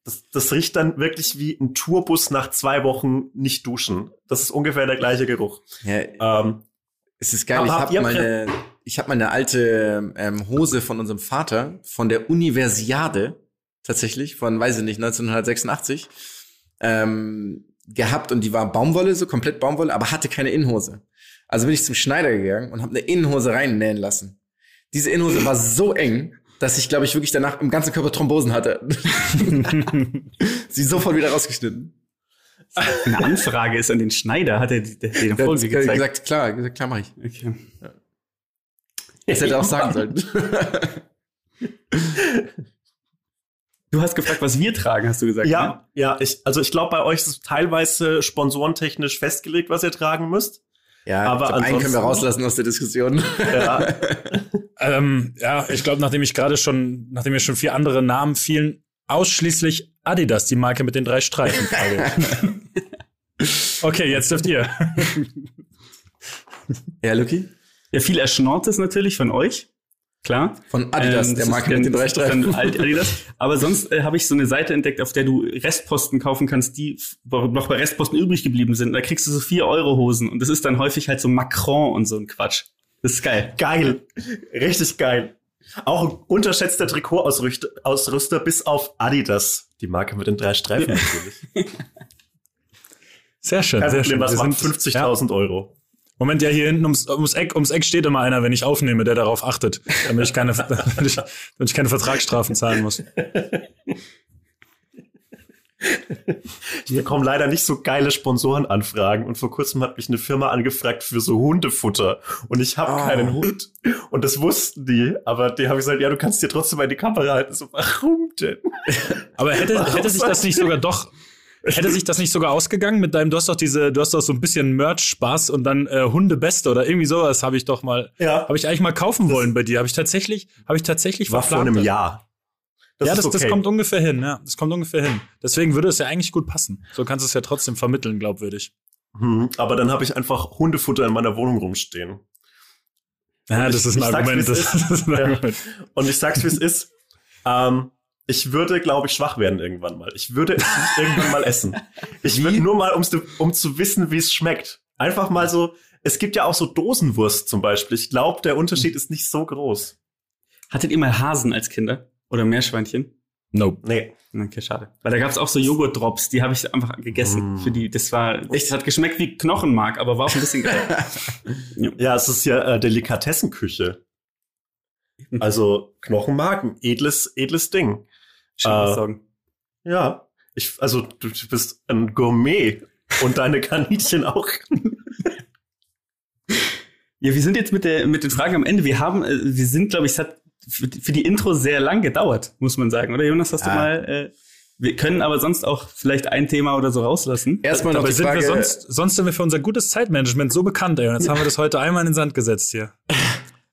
Das, das riecht dann wirklich wie ein Tourbus nach zwei Wochen nicht duschen. Das ist ungefähr der gleiche Geruch. Ja, Ähm, es ist geil. Ich habe ihr- mal eine, ich habe mal eine alte ähm, Hose von unserem Vater von der Universiade tatsächlich von, weiß ich nicht, 1986 ähm, gehabt und die war Baumwolle, so komplett Baumwolle, aber hatte keine Innenhose. Also bin ich zum Schneider gegangen und habe eine Innenhose reinnähen lassen. Diese Innenhose war so eng, dass ich, glaube ich, wirklich danach im ganzen Körper Thrombosen hatte. Sie sofort wieder rausgeschnitten. Eine Anfrage ist an den Schneider, hat er die- den Folge gezeigt. gesagt, klar, gesagt, klar mache ich. Okay. Das hätte er auch sagen sollen. Du hast gefragt, was wir tragen, hast du gesagt. Ne? Ja, ja, ich, also ich glaube, bei euch ist es teilweise sponsorentechnisch festgelegt, was ihr tragen müsst. Ja, Aber glaub, einen können wir rauslassen aus der Diskussion. Ja, Ähm, ja, ich glaube, nachdem ich gerade schon, nachdem mir schon vier andere Namen fielen, ausschließlich Adidas, die Marke mit den drei Streifen. Okay, jetzt dürft ihr. ja, Luki? Ja, viel Erschnortes natürlich von euch. Klar. Von Adidas, Ähm, der Marke mit den drei Streifen. Adidas. Aber sonst äh, habe ich so eine Seite entdeckt, auf der du Restposten kaufen kannst, die noch bei Restposten übrig geblieben sind. Da kriegst du so 4 Euro Hosen und das ist dann häufig halt so Macron und so ein Quatsch. Das ist geil. geil. Richtig geil. Auch ein unterschätzter Trikotausrüster Ausrüster bis auf Adidas. Die Marke mit den drei Streifen natürlich. Sehr schön, Kein sehr Problem, schön. waren sind- 50.000 Euro. Moment, ja, hier hinten ums, ums, Eck, ums Eck steht immer einer, wenn ich aufnehme, der darauf achtet, damit ich keine, damit ich, damit ich keine Vertragsstrafen zahlen muss. Ich bekomme leider nicht so geile Sponsorenanfragen und vor kurzem hat mich eine Firma angefragt für so Hundefutter und ich habe Ah. keinen Hund und das wussten die, aber die habe ich gesagt, ja, du kannst dir trotzdem mal in die Kamera halten. So, warum denn? Aber hätte, Warum hätte sich das nicht sogar doch, hätte sich das nicht sogar ausgegangen mit deinem, du hast doch diese, du hast doch so ein bisschen Merch-Spaß und dann äh, Hundebeste oder irgendwie sowas habe ich doch mal, Ja, habe ich eigentlich mal kaufen wollen bei dir. Habe ich tatsächlich, habe ich tatsächlich war vor verplant. einem Jahr. ja, ist das, das kommt ungefähr hin, ja. Das kommt ungefähr hin. Deswegen würde es ja eigentlich gut passen. So kannst du es ja trotzdem vermitteln, glaubwürdig. Hm, aber dann habe ich einfach Hundefutter in meiner Wohnung rumstehen. Ja, das ist ein sag's, Das, ist. das Ja. Argument. Und ich sag's, wie es ist. Ähm, ich würde, glaube ich, schwach werden irgendwann mal. Ich würde es nicht irgendwann mal essen. Ich würde nur mal, um's, um zu wissen, wie es schmeckt. Einfach mal so, es gibt ja auch so Dosenwurst zum Beispiel. Ich glaube, der Unterschied ist nicht so groß. Hattet ihr mal Hasen als Kinder? Oder Meerschweinchen? Nope. Nee. Okay, schade. Weil da gab's auch so Joghurt-Drops, die habe ich einfach gegessen. Mm. Für die, das war, das hat geschmeckt wie Knochenmark, aber war auch ein bisschen geil. Ja, es ist ja äh, Delikatessenküche. Also Knochenmark, ein edles, edles Ding. Schön Äh, sagen. Ja. Ich, also du, du bist ein Gourmet und deine Kaninchen auch. Ja, wir sind jetzt mit, der, mit den Fragen am Ende. Wir haben, äh, wir sind, glaube ich, es hat für, für die Intro sehr lang gedauert, muss man sagen. Oder Jonas, hast du Ah. mal, äh, wir können aber sonst auch vielleicht ein Thema oder so rauslassen. Erstmal noch Dabei die sind Frage, wir sonst, sonst sind wir für unser gutes Zeitmanagement so bekannt, ey. Und jetzt haben wir das heute einmal in den Sand gesetzt hier.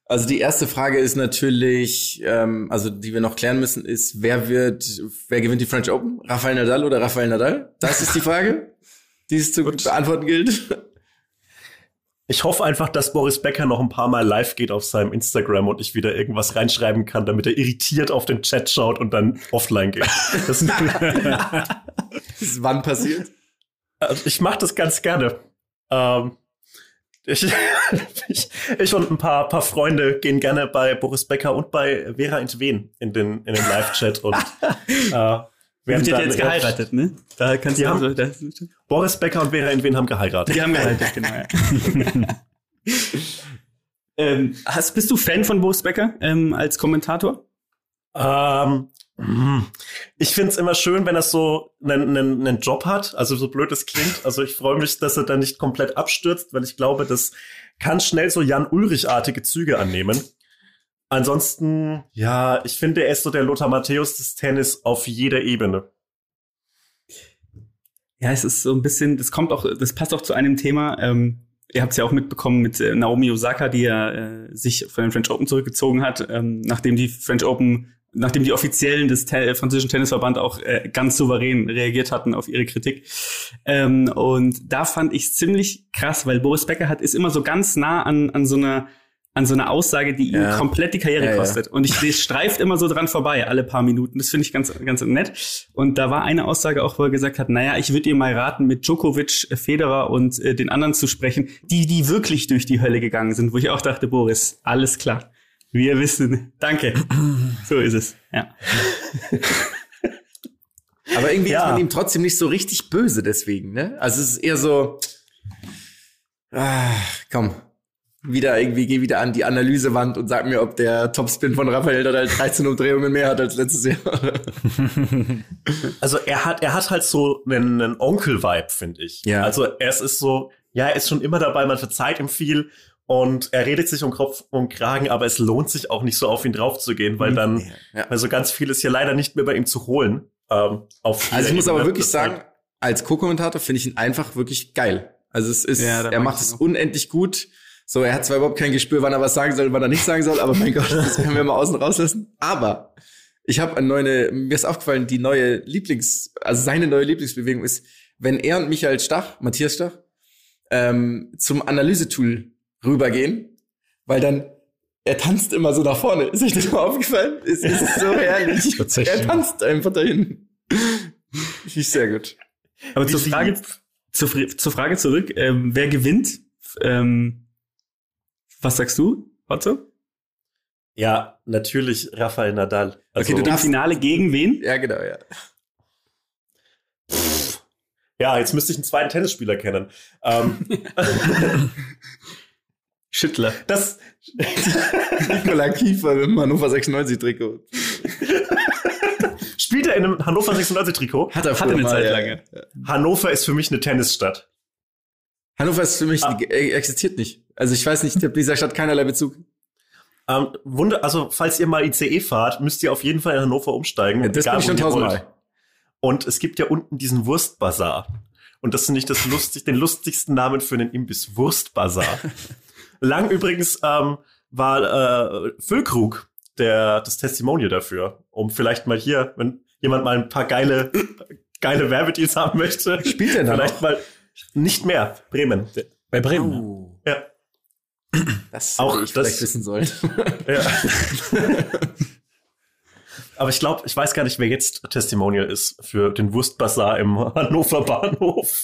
Also die erste Frage ist natürlich, ähm, also die wir noch klären müssen, ist, wer wird, wer gewinnt die French Open? Rafael Nadal oder Rafael Nadal? Das ist die Frage, die es zu beantworten gilt. Ich hoffe einfach, dass Boris Becker noch ein paar Mal live geht auf seinem Instagram und ich wieder irgendwas reinschreiben kann, damit er irritiert auf den Chat schaut und dann offline geht. Das, Das ist wann passiert? also ich mache das ganz gerne. Ähm, ich, ich, ich und ein paar, paar Freunde gehen gerne bei Boris Becker und bei Vera Entwen in den, in den Live-Chat und äh, werden haben dann- jetzt geheiratet, ne? Da kannst du haben- also, das, Boris Becker und Vera Entwen haben geheiratet. die haben geheiratet, genau. Ja. ähm, hast, bist du Fan von Boris Becker ähm, als Kommentator? Ähm, ich find's immer schön, wenn er so einen, einen, einen Job hat, also so blöd es klingt. Also ich freue mich, dass er da nicht komplett abstürzt, weil ich glaube, das kann schnell so Jan-Ulrich-artige Züge annehmen. Ansonsten, ja, ich finde, er ist so der Lothar Matthäus des Tennis auf jeder Ebene. Ja, es ist so ein bisschen, das kommt auch, das passt auch zu einem Thema. Ähm, ihr habt es ja auch mitbekommen mit äh, Naomi Osaka, die ja äh, sich von den French Open zurückgezogen hat, ähm, nachdem die French Open, nachdem die Offiziellen des Te französischen Tennisverband auch äh, ganz souverän reagiert hatten auf ihre Kritik. Ähm, und da fand ich ziemlich krass, weil Boris Becker hat ist immer so ganz nah an an so einer an so einer Aussage, die ihm Ja. komplett die Karriere Ja, ja. kostet. Und ich das streift immer so dran vorbei, alle paar Minuten. Das finde ich ganz, ganz nett. Und da war eine Aussage auch, wo er gesagt hat, naja, ich würde ihr mal raten, mit Djokovic, Federer und äh, den anderen zu sprechen, die, die wirklich durch die Hölle gegangen sind, wo ich auch dachte, Boris, alles klar. Wir wissen, danke. So ist es. Ja. Aber irgendwie Ja. ist man ihm trotzdem nicht so richtig böse deswegen, ne? Also es ist eher so, ah, komm, wieder irgendwie, geh wieder an die Analysewand und sag mir, ob der Topspin von Raphael Nadal 13 Umdrehungen mehr hat als letztes Jahr. Also er hat, er hat halt so einen, einen Onkel-Vibe, finde ich. Ja. Also er ist so, ja, er ist schon immer dabei, man verzeiht ihm viel und er redet sich um Kopf und Kragen, aber es lohnt sich auch nicht so auf ihn drauf zu gehen, weil dann, Ja. weil so ganz viel ist hier leider nicht mehr bei ihm zu holen. Ähm, auf Also ich muss aber wirklich sagen, als Co-Kommentator finde ich ihn einfach wirklich geil. Also es ist, Ja, er macht es unendlich gut. So, er hat zwar überhaupt kein Gespür, wann er was sagen soll, wann er nicht sagen soll, aber mein Gott, das können wir mal außen rauslassen. Aber ich habe eine neue, mir ist aufgefallen, die neue Lieblings, also seine neue Lieblingsbewegung ist, wenn er und Michael Stach, Matthias Stach, ähm, zum Analysetool rübergehen, weil dann er tanzt immer so nach vorne. Ist euch das mal aufgefallen? Es ist so herrlich. Tatsächlich. Er tanzt einfach dahin. Finde ich sehr gut. Aber Wie zur Frage, zur, zur Frage zurück, ähm, wer gewinnt? Ähm, was sagst du, Otto? Ja, natürlich Rafael Nadal. Also, Okay, du Im darfst- Finale gegen wen? Ja, genau, ja. ja, jetzt müsste ich einen zweiten Tennisspieler kennen. Ähm, Schüttler. das, Nikola Kiefer dem Hannover 96 Trikot. spielt er in einem Hannover 96 Trikot? Hat er früher eine mal, Zeit ja. lang. Hannover ist für mich eine Tennisstadt. Hannover ist für mich, Ah. äh, existiert nicht. Also ich weiß nicht, ich habe dieser Stadt keinerlei Bezug. Ähm, Wunder, also falls ihr mal ICE fahrt, müsst ihr auf jeden Fall in Hannover umsteigen. Ja, das bin ich schon tausendmal. Und es gibt ja unten diesen Wurstbazar. Und das finde ich das lustig, den lustigsten Namen für einen Imbiss. Wurstbazar. Lang übrigens ähm, war äh, Füllkrug der, das Testimonial dafür. Um vielleicht mal hier, wenn jemand mal ein paar geile, geile Werbedeals haben möchte. Spielt er da Vielleicht noch? mal nicht mehr. Bremen. Bei Bremen. Oh, Ja. das Auch ich das- vielleicht wissen sollen. ja. Aber ich glaube, ich weiß gar nicht, wer jetzt Testimonial ist für den Wurstbazar im Hannover Bahnhof.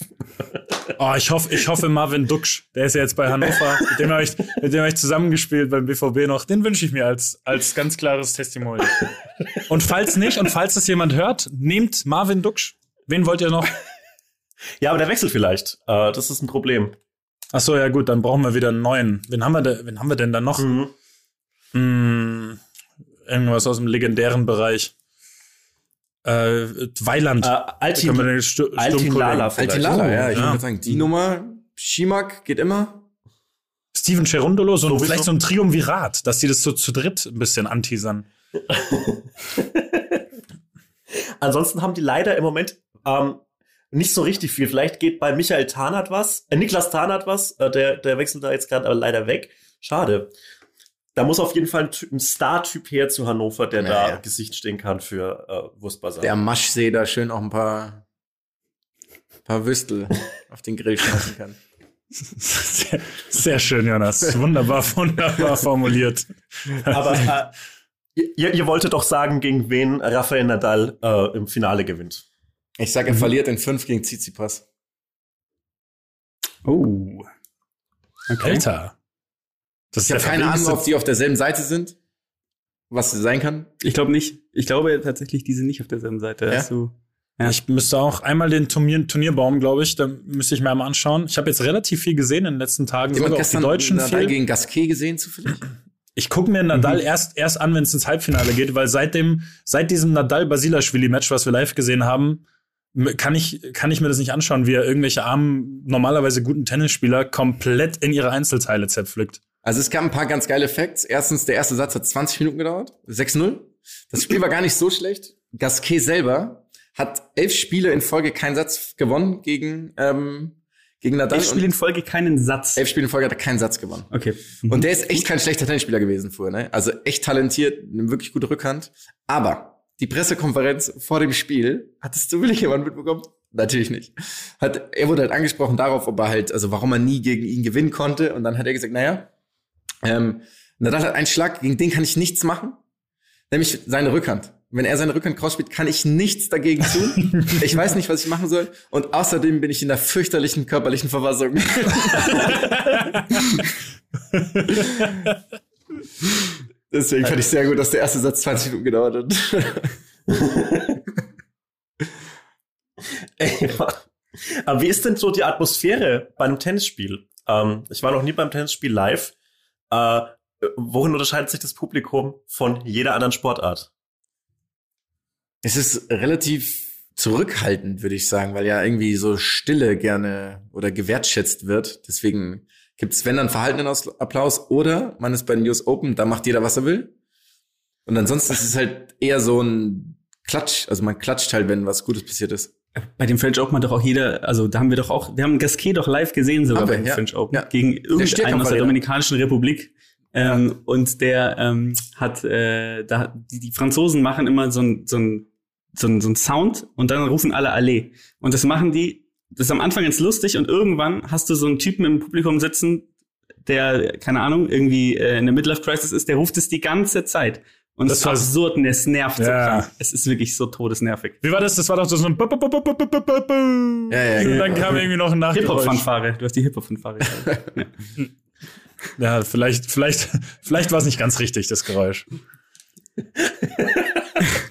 Oh, ich hoffe, ich hoffe Marvin Duksch. Der ist ja jetzt bei Hannover. mit dem habe ich, mit dem habe ich zusammengespielt beim BVB noch. Den wünsche ich mir als, als ganz klares Testimonial. Und falls nicht, und falls das jemand hört, nehmt Marvin Duksch. Wen wollt ihr noch? Ja, aber der wechselt vielleicht. Äh, das ist ein Problem. Ach so, ja gut, dann brauchen wir wieder einen neuen. Wen haben wir, da, wen haben wir denn da noch? Mhm. Hm, irgendwas aus dem legendären Bereich. Äh, Weiland. Äh, Da Altin, können wir den Stu Altin Sturmkollegen- Lala vielleicht. Altilala, ja, ich ja. würde sagen, die Nummer, Schimak geht immer. Steven Cherundolo, so ein, Sowieso. vielleicht so ein Triumvirat, dass die das so zu dritt ein bisschen anteasern. Ansonsten haben die leider im Moment ähm, nicht so richtig viel. Vielleicht geht bei Michael Tarnath was, äh, Niklas Tarnath was, äh, der, der wechselt da jetzt gerade aber leider weg. Schade. Da muss auf jeden Fall ein, Ty- ein Star-Typ her zu Hannover, der da Naja. Gesicht stehen kann für äh, Wurstbazar. Der Maschsee da schön auch ein paar, paar Würstel auf den Grill schmeißen kann. Sehr, sehr schön, Jonas. Wunderbar, wunderbar formuliert. Aber äh, ihr, ihr wolltet doch sagen, gegen wen Rafael Nadal äh, im Finale gewinnt. Ich sag, er verliert in fünf gegen Tsitsipas. Oh. Okay. Alter. Das ist Ich habe keine Ahnung, ob die auf derselben Seite sind. Was sein kann. Ich glaube nicht. Ich glaube tatsächlich, die sind nicht auf derselben Seite. Ja? Du, Ja. Ich müsste auch einmal den Turnier, Turnierbaum, glaube ich, da müsste ich mir einmal anschauen. Ich habe jetzt relativ viel gesehen in den letzten Tagen, Jemand sogar auch die gestern Deutschen Nadal viel. gegen Gasquet gesehen zufällig? Ich gucke mir Nadal erst, erst an, wenn es ins Halbfinale geht, weil seit dem, seit diesem Nadal-Basilashvili-Match, was wir live gesehen haben, kann ich, kann ich mir das nicht anschauen, wie er irgendwelche armen, normalerweise guten Tennisspieler komplett in ihre Einzelteile zerpflückt. Also es gab ein paar ganz geile Facts. Erstens, der erste Satz hat 20 Minuten gedauert. 6-0. Das Spiel war gar nicht so schlecht. Gasquet selber hat elf Spiele in Folge keinen Satz gewonnen gegen, ähm, gegen Nadal. elf Spiele in Folge keinen Satz. elf Spiele in Folge hat er keinen Satz gewonnen. Okay. Und der ist echt kein schlechter Tennisspieler gewesen vorher, ne? Also echt talentiert, eine wirklich gute Rückhand. Aber die Pressekonferenz vor dem Spiel, hattest du wirklich jemand mitbekommen? Natürlich nicht. Hat, er wurde halt angesprochen darauf, ob er halt, also warum er nie gegen ihn gewinnen konnte. Und dann hat er gesagt, naja, ähm, Nadal hat einen Schlag, gegen den kann ich nichts machen. Nämlich seine Rückhand. Wenn er seine Rückhand cross spielt, kann ich nichts dagegen tun. Ich weiß nicht, was ich machen soll. Und außerdem bin ich in einer fürchterlichen körperlichen Verfassung. Deswegen fand ich sehr gut, dass der erste Satz 20 Minuten gedauert hat. Ey, Aber wie ist denn so die Atmosphäre bei einem Tennisspiel? Ähm, ich war noch nie beim Tennisspiel live. Äh, worin unterscheidet sich das Publikum von jeder anderen Sportart? Es ist relativ zurückhaltend, würde ich sagen, weil ja irgendwie so Stille gerne oder gewertschätzt wird. Deswegen gibt es, wenn dann verhaltenen Aus- Applaus oder man ist bei den US Open, da macht jeder, was er will. Und ansonsten ist es halt eher so ein Klatsch, also man klatscht halt, wenn was Gutes passiert ist. Bei dem French Open hat doch auch jeder, also da haben wir doch auch, wir haben Gasquet doch live gesehen sogar wir, beim ja. French Open Ja. gegen irgendeinen aus der. Dominikanischen Republik. Ähm, Und der ähm, hat, äh, da, die, die Franzosen machen immer so ein, so ein so ein, so ein Sound und dann rufen alle Allee. Und das machen die, das ist am Anfang ganz lustig und irgendwann hast du so einen Typen im Publikum sitzen, der, keine Ahnung, irgendwie äh, in der Midlife Crisis ist, der ruft es die ganze Zeit. Und das es ist absurd und es nervt ja. Es ist wirklich so todesnervig. Wie war das? Das war doch so ein ja, ja, ja, Und dann genau. kam irgendwie noch ein Nachgeräusch. Du hast die Hip-Hop-Fanfare. ja. ja, vielleicht, vielleicht, vielleicht war es nicht ganz richtig, das Geräusch.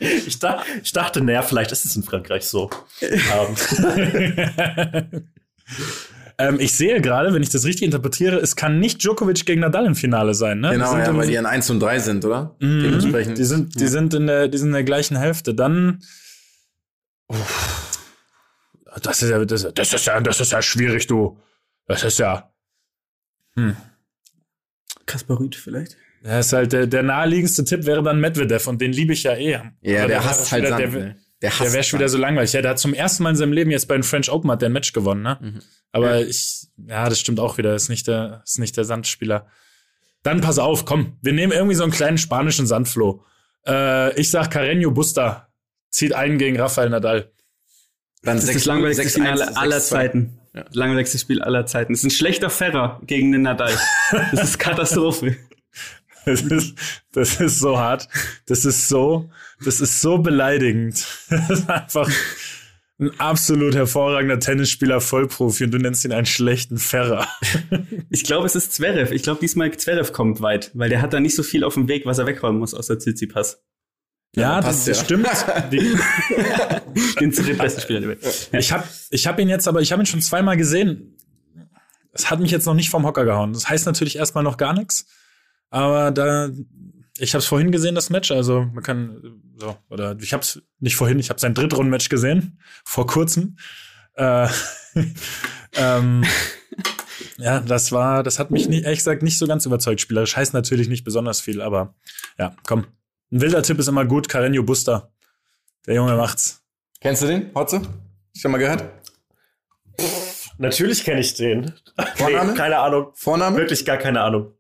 ich, da, ich dachte, naja, vielleicht ist es in Frankreich so. Ähm. ähm, ich sehe gerade, wenn ich das richtig interpretiere, es kann nicht Djokovic gegen Nadal im Finale sein, ne? Genau, Die sind ja, weil die an 1 und 3 sind, oder? Mhm. Dementsprechend. Die sind, die sind in der, die sind in der gleichen Hälfte. Dann, Uff. das ist ja, das, das ist ja, das ist ja schwierig, du. Das ist ja, Kaspar Rüth vielleicht? das ist halt der, der naheliegendste Tipp wäre dann Medvedev und den liebe ich ja eh. ja, der wäre hasst halt wieder- Sand, der, ne? Der Der wäre schon wieder so langweilig. Ja, der hat zum ersten Mal in seinem Leben jetzt bei den French Open hat der ein Match gewonnen, ne? Mhm. Aber ich, ja, das stimmt auch wieder. Ist nicht der, ist nicht der Sandspieler. Dann pass auf, komm, wir nehmen irgendwie so einen kleinen spanischen Sandfloh. Äh, ich sag Carreño Busta zieht einen gegen Rafael Nadal. Dann Das ist das langweiligste Finale aller Zeiten. Ja. Langweiligste Spiel aller Zeiten. Das ist ein schlechter Ferrer gegen den Nadal. Das ist Katastrophe. Das ist, das ist so hart. Das ist so, das ist so beleidigend. Das ist einfach ein absolut hervorragender Tennisspieler, Vollprofi und du nennst ihn einen schlechten Ferrer. Ich glaube, es ist Zverev. Ich glaube, diesmal Zverev kommt weit, weil der hat da nicht so viel auf dem Weg, was er wegräumen muss aus der Tsitsipas. Ja, passt das, ja. stimmt. Den zu den besten Spieler der Welt. Ich habe ich hab ihn jetzt, aber ich habe ihn schon zweimal gesehen. Es hat mich jetzt noch nicht vom Hocker gehauen. Das heißt natürlich erstmal noch gar nichts. Aber da, ich habe es vorhin gesehen, das Match. Also man kann so oder ich habe es nicht vorhin. Ich habe sein Drittrundenmatch gesehen vor kurzem. Äh, ähm, ja, das war, das hat mich nicht, ehrlich gesagt nicht so ganz überzeugt. Spielerisch heißt natürlich nicht besonders viel, aber ja, komm. Ein wilder Tipp ist immer gut. Carreño Buster. Der Junge macht's. Kennst du den, Hotze? Schon mal gehört? natürlich kenne ich den. Vorname? Nee, keine Ahnung. Vorname? Wirklich gar keine Ahnung.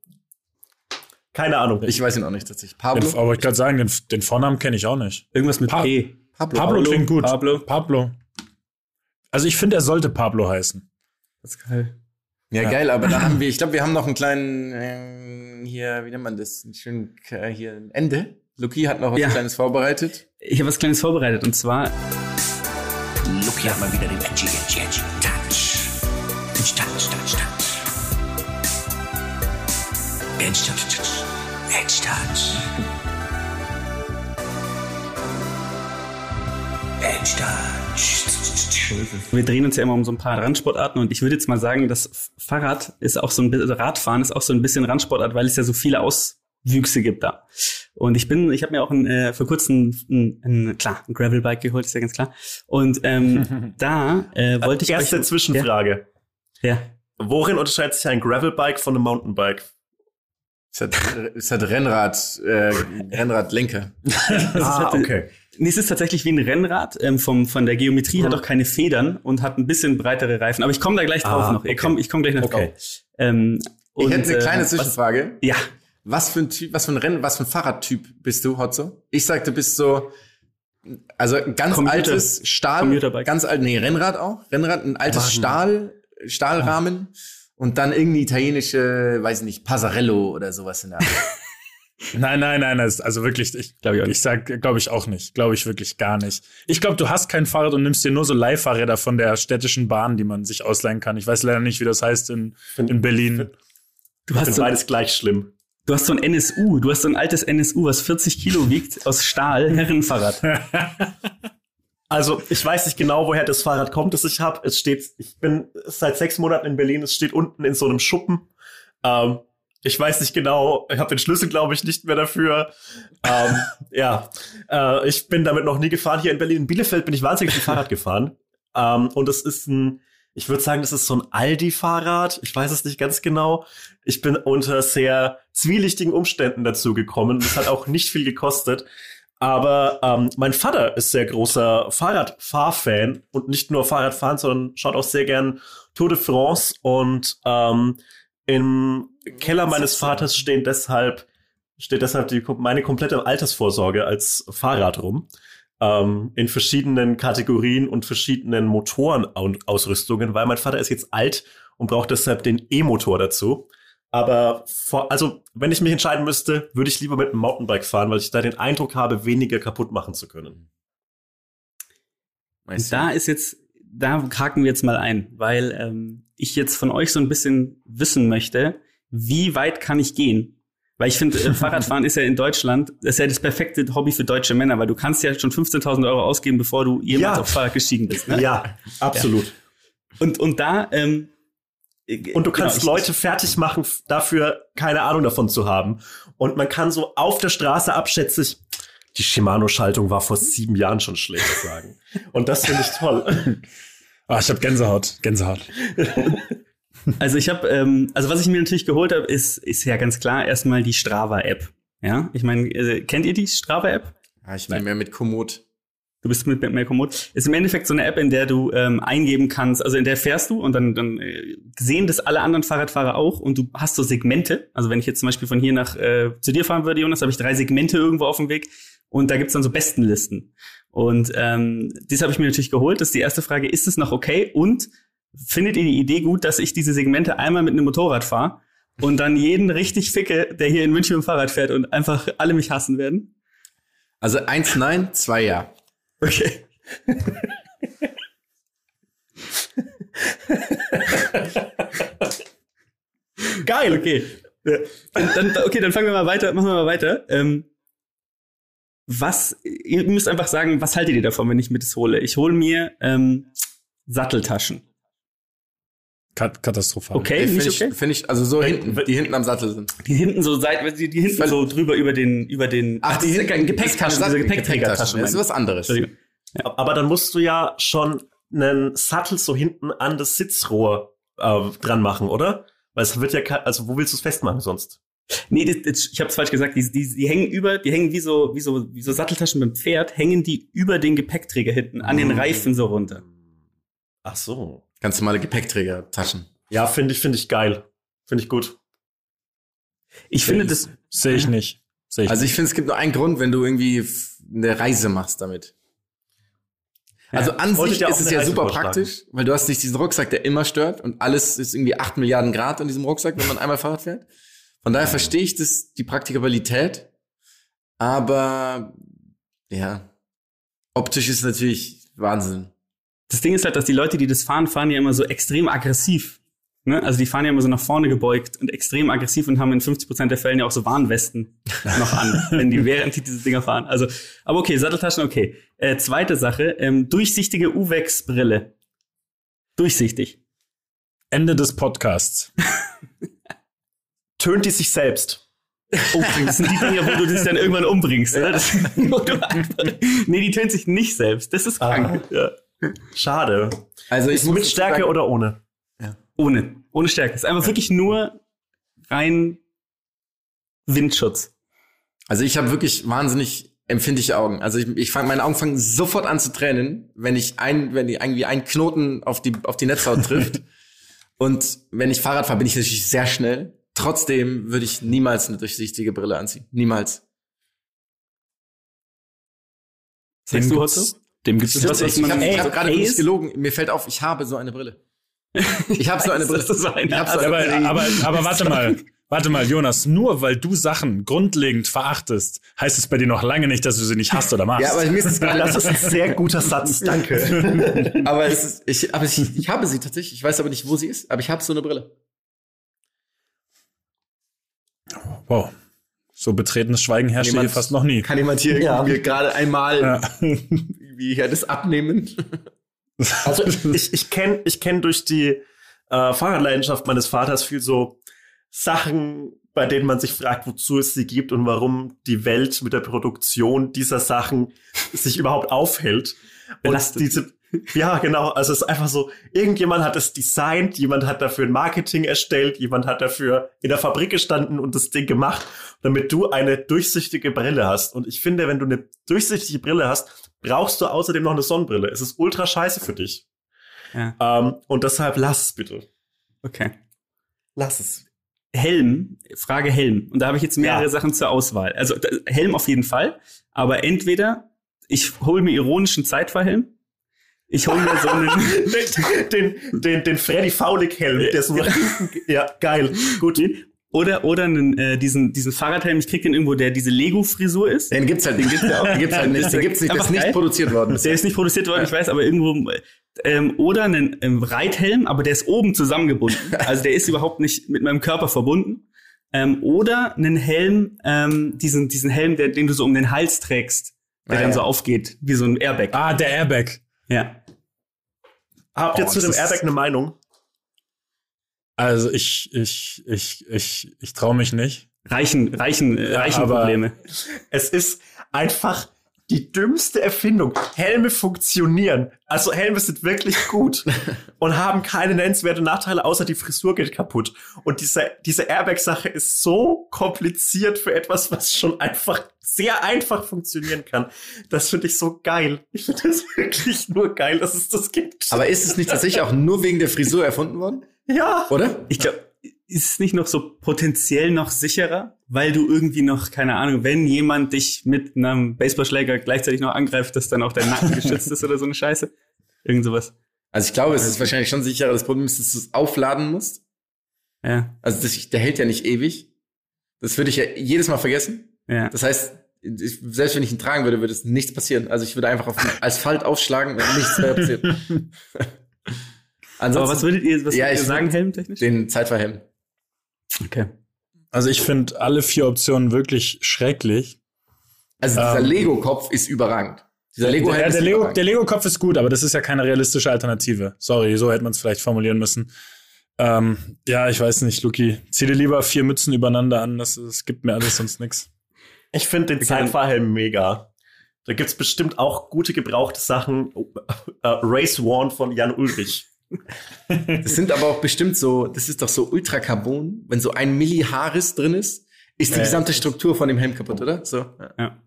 Keine Ahnung. Ich weiß ihn auch nicht tatsächlich. Den, Pablo? aber ich kann sagen, den, den Vornamen kenne ich auch nicht. Irgendwas mit Pa- P. Pablo. Pablo, klingt gut. Pablo. Pablo. Also ich finde, er sollte Pablo heißen. Pascal. Ja, Ja. geil, aber dann haben wir, ich glaube, wir haben noch einen kleinen, äh, hier, wie nennt man das? Ein schönen, äh, hier, ein Ende. Luki hat noch was Ja. Kleines vorbereitet. Ich habe was Kleines vorbereitet und zwar Lucky hat mal wieder den Edgy, Edgy, Edgy Touch. Touch, Touch, Touch, Touch. Edge, Touch, Touch. Edge, Touch. Edge, Touch. Wir drehen uns ja immer um so ein paar Randsportarten und ich würde jetzt mal sagen, das Fahrrad ist auch so ein bisschen, also Radfahren ist auch so ein bisschen Randsportart, weil es ja so viele Auswüchse gibt da. Und ich bin, ich habe mir auch ein, äh, vor kurzem ein, ein, klar, ein Gravelbike geholt, ist ja ganz klar. Und ähm, da äh, wollte ich Erste euch, Zwischenfrage. Ja, ja. Worin unterscheidet sich ein Gravelbike von einem Mountainbike? Es hat, es hat Rennrad, äh, Rennradlenker. Ah, okay. Nee, es ist tatsächlich wie ein Rennrad. Ähm, vom, von der Geometrie Mhm. hat auch keine Federn und hat ein bisschen breitere Reifen. Aber ich komme da gleich drauf Ah, noch. Ich okay. komme ich komm gleich noch Okay. drauf. Ähm, Ich und, hätte eine äh, kleine was- Zwischenfrage. Ja, Was für ein Typ, was für ein Renn, was für ein Fahrradtyp bist du, Hotzo? Ich sagte, du bist so, also ein ganz Commuter- altes Stahl, ganz alt, nee, Rennrad auch, Rennrad, ein altes Stahl, Stahlrahmen und dann irgendwie italienische, weiß nicht, Passarello oder sowas in der Art. Nein, nein, nein, das ist also wirklich, ich Glaub ich auch ich sag, glaube ich auch nicht. Glaube ich wirklich gar nicht. Ich glaube, du hast kein Fahrrad und nimmst dir nur so Leihfahrräder von der städtischen Bahn, die man sich ausleihen kann. Ich weiß leider nicht, wie das heißt in, in Berlin. du Ich hast, so, beides gleich schlimm. du hast so ein NSU. Du hast so ein altes NSU, was 40 Kilo wiegt, aus Stahl, Herrenfahrrad. Also, ich weiß nicht genau, woher das Fahrrad kommt, das ich habe. Es steht, ich bin seit sechs Monaten in Berlin, es steht unten in so einem Schuppen. Ähm, Ich weiß nicht genau. Ich habe den Schlüssel, glaube ich, nicht mehr dafür. ähm, ja, äh, ich bin damit noch nie gefahren. Hier in Berlin, in Bielefeld bin ich wahnsinnig viel Fahrrad gefahren. Ähm, und es ist ein, ich würde sagen, das ist so ein Aldi-Fahrrad. Ich weiß es nicht ganz genau. Ich bin unter sehr zwielichtigen Umständen dazu gekommen. Es hat auch nicht viel gekostet. Aber ähm, mein Vater ist sehr großer Fahrradfahrfan und nicht nur Fahrradfahren, sondern schaut auch sehr gern Tour de France. Und ähm, im Keller meines Vaters stehen deshalb steht deshalb die, meine komplette Altersvorsorge als Fahrrad rum ähm, in verschiedenen Kategorien und verschiedenen Motorenausrüstungen, weil mein Vater ist jetzt alt und braucht deshalb den E-Motor dazu. Aber vor, also, wenn ich mich entscheiden müsste, würde ich lieber mit einem Mountainbike fahren, weil ich da den Eindruck habe, weniger kaputt machen zu können. Und da ist jetzt, da haken wir jetzt mal ein, weil ähm, ich jetzt von euch so ein bisschen wissen möchte, wie weit kann ich gehen? Weil ich finde, äh, Fahrradfahren ist ja in Deutschland, das ist ja das perfekte Hobby für deutsche Männer, weil du kannst ja schon 15.000 Euro ausgeben, bevor du jemals Ja. auf Fahrrad gestiegen bist. Ne? Ja, absolut. Und, und da, ähm, Und du kannst genau, Leute fertig machen, dafür keine Ahnung davon zu haben. Und man kann so auf der Straße abschätzig, die Shimano-Schaltung war vor sieben Jahren schon schlecht sagen. Und das finde ich toll. Ah, ich habe Gänsehaut, Gänsehaut. Also ich habe, ähm, also was ich mir natürlich geholt habe, ist, ist ja ganz klar erstmal die Strava-App. Ja, ich meine, äh, kennt ihr die Strava-App? Ja, ich bin mehr mit Komoot. Du bist mit mit Melkomod. Ist im Endeffekt so eine App, in der du ähm, eingeben kannst, also in der fährst du und dann, dann äh, sehen das alle anderen Fahrradfahrer auch und du hast so Segmente. Also wenn ich jetzt zum Beispiel von hier nach äh, zu dir fahren würde, Jonas, habe ich drei Segmente irgendwo auf dem Weg und da gibt's dann so Bestenlisten. Und ähm, das habe ich mir natürlich geholt. Das ist die erste Frage, ist es noch okay? Und findet ihr die Idee gut, dass ich diese Segmente einmal mit einem Motorrad fahre und dann jeden richtig ficke, der hier in München mit dem Fahrrad fährt und einfach alle mich hassen werden? Also eins nein, zwei ja. Okay. Geil. Okay. Dann, okay, dann fangen wir mal weiter, machen wir mal weiter. Ähm, was, ihr müsst einfach sagen, was haltet ihr davon, wenn ich mir das hole? Ich hole mir ähm, Satteltaschen. Kat katastrophal. Okay, Finde nicht ich, okay? find ich, also so hinten, die hinten am Sattel sind. Die hinten so seit, die, die hinten Weil- so drüber über den, über den. Ach, das ist ja kein Gepäcktaschen, diese Gepäcktaschen. Gepäckträgertaschen. Das ist was anderes. Entschuldigung. Aber dann musst du ja schon einen Sattel so hinten an das Sitzrohr äh, dran machen, oder? Weil es wird ja, also wo willst du es festmachen sonst? Nee, das, das, ich habe es falsch gesagt. Die, die, die hängen über, die hängen wie so, wie so, wie so Satteltaschen beim Pferd, hängen die über den Gepäckträger hinten an den Mhm. Reifen so runter. Ach so. Ganz normale Gepäckträger-Taschen. Ja, finde ich, finde ich geil. Finde ich gut. Ich finde das, Sehe ich nicht. Sehe ich Also ich finde, es gibt nur einen Grund, wenn du irgendwie eine Reise machst damit. Also an wollte sich ist es ja Reise super praktisch, weil du hast nicht diesen Rucksack, der immer stört und alles ist irgendwie 8 Milliarden Grad in diesem Rucksack, wenn man einmal Fahrrad fährt. Von daher verstehe ich das, die Praktikabilität, aber ja, optisch ist natürlich Wahnsinn. Das Ding ist halt, dass die Leute, die das fahren, fahren ja immer so extrem aggressiv. Ne? Also die fahren ja immer so nach vorne gebeugt und extrem aggressiv und haben in 50% der Fällen ja auch so Warnwesten noch an, wenn die während die diese Dinger fahren. Also, aber okay, Satteltaschen, okay. Äh, zweite Sache, ähm, durchsichtige Uwex-Brille. Durchsichtig. Ende des Podcasts. Tönt die sich selbst? Oh, das sind die Dinger, wo du dich dann irgendwann umbringst. Ne? Das, wo du einfach, nee, die tönt sich nicht selbst. Das ist krank. Ja. Schade. Also ich mit Stärke sagen, oder ohne? Ohne. Ohne Stärke. Es ist einfach wirklich nur rein Windschutz. Also ich habe wirklich wahnsinnig empfindliche Augen. Also ich, ich fang, meine Augen fangen sofort an zu tränen, wenn ich ein, wenn die irgendwie ein Knoten auf die auf die Netzhaut trifft. Und wenn ich Fahrrad fahre, bin ich natürlich sehr schnell. Trotzdem würde ich niemals eine durchsichtige Brille anziehen. Niemals. Sagst du, Otto? Dem gibt es Ich, was, was ich man habe Ey, hab gerade nicht gelogen. Mir fällt auf, ich habe so eine Brille. Ich habe so eine Brille. So eine ich Art- eine aber, Brille. aber, aber warte mal. Warte mal, Jonas, nur weil du Sachen grundlegend verachtest, heißt es bei dir noch lange nicht, dass du sie nicht hast oder magst. ja, aber mir ist es gerade Das ist ein sehr guter Satz, danke. aber es ist, ich, aber ich, ich habe sie tatsächlich. Ich weiß aber nicht, wo sie ist. Aber ich habe so eine Brille. wow. So betretenes Schweigen herrscht hier fast noch nie. Kann jemand hier Ja. gerade einmal Ja. Wie hier das abnehmen? Also ich, ich kenne ich kenn durch die äh, Fahrradleidenschaft meines Vaters viel so Sachen, bei denen man sich fragt, wozu es sie gibt und warum die Welt mit der Produktion dieser Sachen sich überhaupt aufhält. Und diese, ja, genau. Also es ist einfach so, irgendjemand hat es designt, jemand hat dafür ein Marketing erstellt, jemand hat dafür in der Fabrik gestanden und das Ding gemacht, damit du eine durchsichtige Brille hast. Und ich finde, wenn du eine durchsichtige Brille hast, brauchst du außerdem noch eine Sonnenbrille. Es ist ultra scheiße für dich. Ja. Ähm, und deshalb lass es bitte. Okay. Lass es. Helm, Frage Helm. Und da habe ich jetzt mehrere Ja. Sachen zur Auswahl. Also Helm auf jeden Fall, aber entweder ich hole mir ironischen Zeitverhelm, ich hole mir so einen, den, den, den, den Freddy Faulig-Helm, der so nach hinten, ja, geil, gut. Oder oder einen, äh, diesen diesen Fahrradhelm, ich krieg den irgendwo, der diese Lego-Frisur ist. Den gibt's halt, den gibt's ja auch. Den gibt's halt nicht. Den gibt's nicht, der ist nicht geil. produziert worden. Der ist nicht produziert worden, ich weiß, aber irgendwo ähm, oder einen ähm, Reithelm, aber der ist oben zusammengebunden. Also der ist überhaupt nicht mit meinem Körper verbunden. Ähm, oder einen Helm, ähm, diesen diesen Helm, der, den du so um den Hals trägst, der Ah, dann ja. so aufgeht, wie so ein Airbag. Ah, der Airbag. Ja. Habt ihr Oh, zu dem Airbag eine Meinung? Also ich, ich, ich, ich, ich traue mich nicht. Reichen, reichen, äh, Ja, reichen aber- Probleme. Es ist einfach die dümmste Erfindung. Helme funktionieren. Also Helme sind wirklich gut und haben keine nennenswerten Nachteile, außer die Frisur geht kaputt. Und diese, diese Airbag-Sache ist so kompliziert für etwas, was schon einfach sehr einfach funktionieren kann. Das finde ich so geil. Ich finde das wirklich nur geil, dass es das gibt. Aber ist es nicht tatsächlich auch nur wegen der Frisur erfunden worden? Ja. Oder? Ich glaube, ist es nicht noch so potenziell noch sicherer, weil du irgendwie noch, keine Ahnung, wenn jemand dich mit einem Baseballschläger gleichzeitig noch angreift, dass dann auch dein Nacken geschützt ist oder so eine Scheiße? Irgend sowas. Also ich glaube, es ist wahrscheinlich schon sicherer. Das Problem ist, dass du es aufladen musst. Ja, Also das, der hält ja nicht ewig. Das würde ich ja jedes Mal vergessen. ja. Das heißt, ich, selbst wenn ich ihn tragen würde, würde es nichts passieren. Also ich würde einfach auf den Asphalt aufschlagen, wenn nichts mehr passiert. Aber was würdet ihr, was Ja, würdet ich ihr sagen, helmtechnisch? den Zeitverhelm. Okay. Also ich finde alle vier Optionen wirklich schrecklich. Also dieser Ähm, Lego-Kopf ist überragend. Dieser Lego-Helm der, ist der Lego, überragend. der Lego-Kopf ist gut, aber das ist ja keine realistische Alternative. Sorry, so hätte man es vielleicht formulieren müssen. Ähm, ja, ich weiß nicht, Luki. Zieh dir lieber vier Mützen übereinander an. Das, das gibt mir alles sonst nix. Ich finde den Zeitfahrhelm mega. Da gibt's bestimmt auch gute gebrauchte Sachen. Äh, Race One von Jan Ulrich. Das sind aber auch bestimmt so, das ist doch so Ultracarbon. Wenn so ein Milliharis drin ist, ist die Ja, gesamte Struktur von dem Helm kaputt, oder? So. Ja. Ja.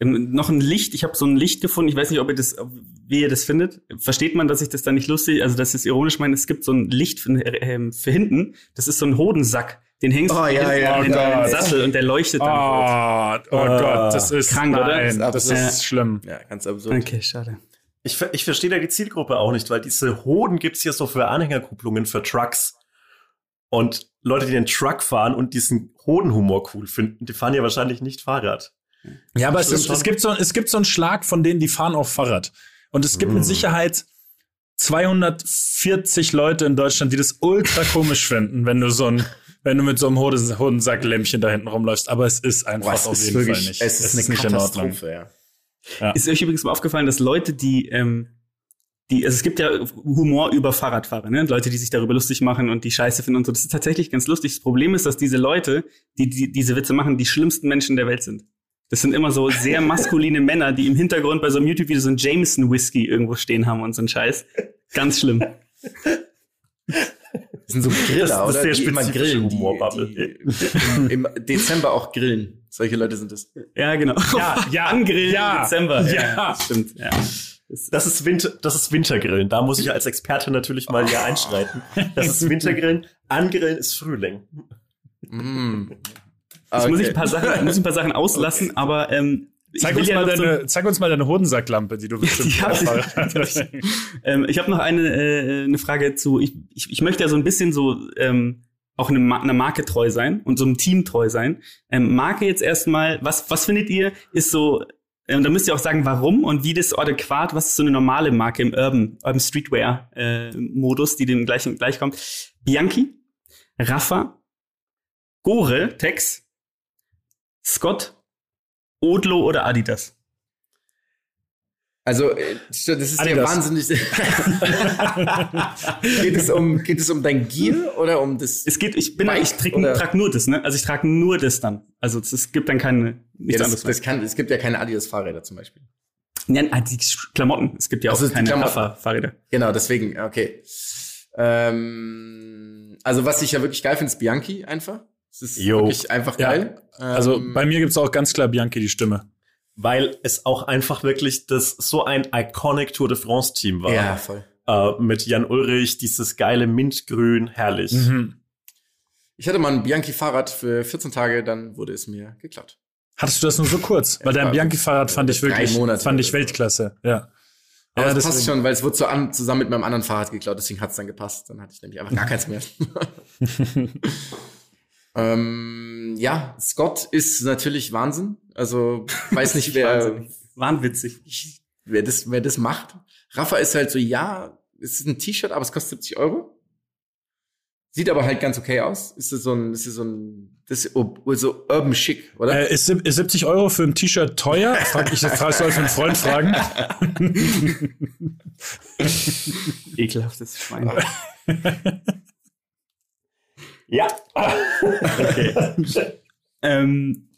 Ähm, noch ein Licht, ich habe so ein Licht gefunden, ich weiß nicht, ob ihr das, wie ihr das findet. Versteht man, dass ich das da nicht lustig, also dass ich es ironisch meine, es gibt so ein Licht für, ähm, für hinten, das ist so ein Hodensack, den hängst Oh, du ja, hinten ja, oh deinen Gott. Sattel und der leuchtet dann rot. Oh, oh Gott, das ist Krank, oder? nein, Das das ist ist, absurd. schlimm. ja, ganz absurd. Okay, schade. Ich, ich verstehe da die Zielgruppe auch nicht, weil diese Hoden gibt's hier so für Anhängerkupplungen für Trucks. Und Leute, die den Truck fahren und diesen Hodenhumor cool finden, die fahren ja wahrscheinlich nicht Fahrrad. Ja, aber es, ist, es, gibt so, es gibt so einen Schlag von denen, die fahren auf Fahrrad. Und es gibt mit Sicherheit 240 Leute in Deutschland, die das ultra komisch finden, wenn du so ein, wenn du mit so einem Hoden- Hodensacklämpchen da hinten rumläufst. Aber es ist einfach Boah, es auf ist jeden wirklich, Fall nicht. es ist eine nicht in Ordnung. Katastrophe, ja. Ist euch übrigens mal aufgefallen, dass Leute, die, ähm, die, also es gibt ja Humor über Fahrradfahrer, ne? Leute, die sich darüber lustig machen und die Scheiße finden und so. Das ist tatsächlich ganz lustig. Das Problem ist, dass diese Leute, die, die diese Witze machen, die schlimmsten Menschen der Welt sind. Das sind immer so sehr maskuline Männer, die im Hintergrund bei so einem YouTube-Video so ein Jameson Whisky irgendwo stehen haben und so ein Scheiß. Ganz schlimm. Das sind so Griller, Das ist oder? sehr die immer spezifische grillen. Die, Humorbubble. die, Im Dezember auch grillen. Solche Leute sind es. Ja, genau. Ja, ja, Angrillen ja, im Dezember. ja. das stimmt. Ja. Das ist, Winter, das ist Wintergrillen. Da muss ich als Experte natürlich mal hier einschreiten. Das ist Wintergrillen. Angrillen ist Frühling. Mm. Jetzt muss ich Okay. ein paar Sachen, muss ein paar Sachen auslassen, aber ähm, Zeig uns, ja mal noch so- deine, zeig uns mal deine Hodensacklampe, die du bestimmt Die hab ich. Ähm, ich habe noch eine, äh, eine Frage zu, ich, ich, ich möchte ja so ein bisschen so ähm, auch eine, einer Marke treu sein und so einem Team treu sein. Ähm, Marke jetzt erstmal, was, was findet ihr, ist so, ähm, da müsst ihr auch sagen, warum und wie das adäquat, was ist so eine normale Marke im Urban, Urban Streetwear äh, Modus, die dem gleichen gleichkommt. Bianchi, Rafa, Gore, Tex, Scott, Odlo oder Adidas? Also, äh, das ist ja Adidas. wahnsinnig. geht, es um, geht es um dein Gear oder um das? Es geht, ich bin, Bike ich trage trag nur das, ne? Also ich trage nur das dann. Also es, gibt dann keine, nichts Ja, das, anderes. das kann, es gibt ja keine Adidas-Fahrräder zum Beispiel. Nein, ah, die Klamotten. Es gibt ja auch Also keine Klamotten. Rafa-Fahrräder. Genau, deswegen, okay. Ähm, also, was ich ja wirklich geil finde, ist Bianchi einfach. Es ist Jo. wirklich einfach Ja. geil. Also Ähm, bei mir gibt's auch ganz klar Bianchi die Stimme. Weil es auch einfach wirklich das so ein iconic Tour de France Team war. ja, voll. Äh, mit Jan Ulrich, dieses geile Mintgrün, herrlich. Mhm. Ich hatte mal ein Bianchi-Fahrrad für 14 Tage, dann wurde es mir geklaut. Hattest du das nur so kurz? Weil dein Bianchi-Fahrrad fand ich wirklich, Monate fand ich. Weltklasse. Ja. Aber ja, es passt deswegen. schon, weil es wurde so an, zusammen mit meinem anderen Fahrrad geklaut, deswegen hat es dann gepasst. Dann hatte ich nämlich einfach gar keins mehr. ähm, ja, Scott ist natürlich Wahnsinn. Also weiß nicht, wer, Wahnsinnig. Wahnwitzig. wer, das, wer das macht. Rafa ist halt so, ja, es ist ein T-Shirt, aber es kostet 70 Euro. Sieht aber halt ganz okay aus. Ist das so ein, ist das so ein, das ist so urban chic, oder? Äh, ist, ist 70 Euro für ein T-Shirt teuer? Frag, ich frage, soll für einen Freund fragen. Ekelhaftes Schwein. Ja. ähm,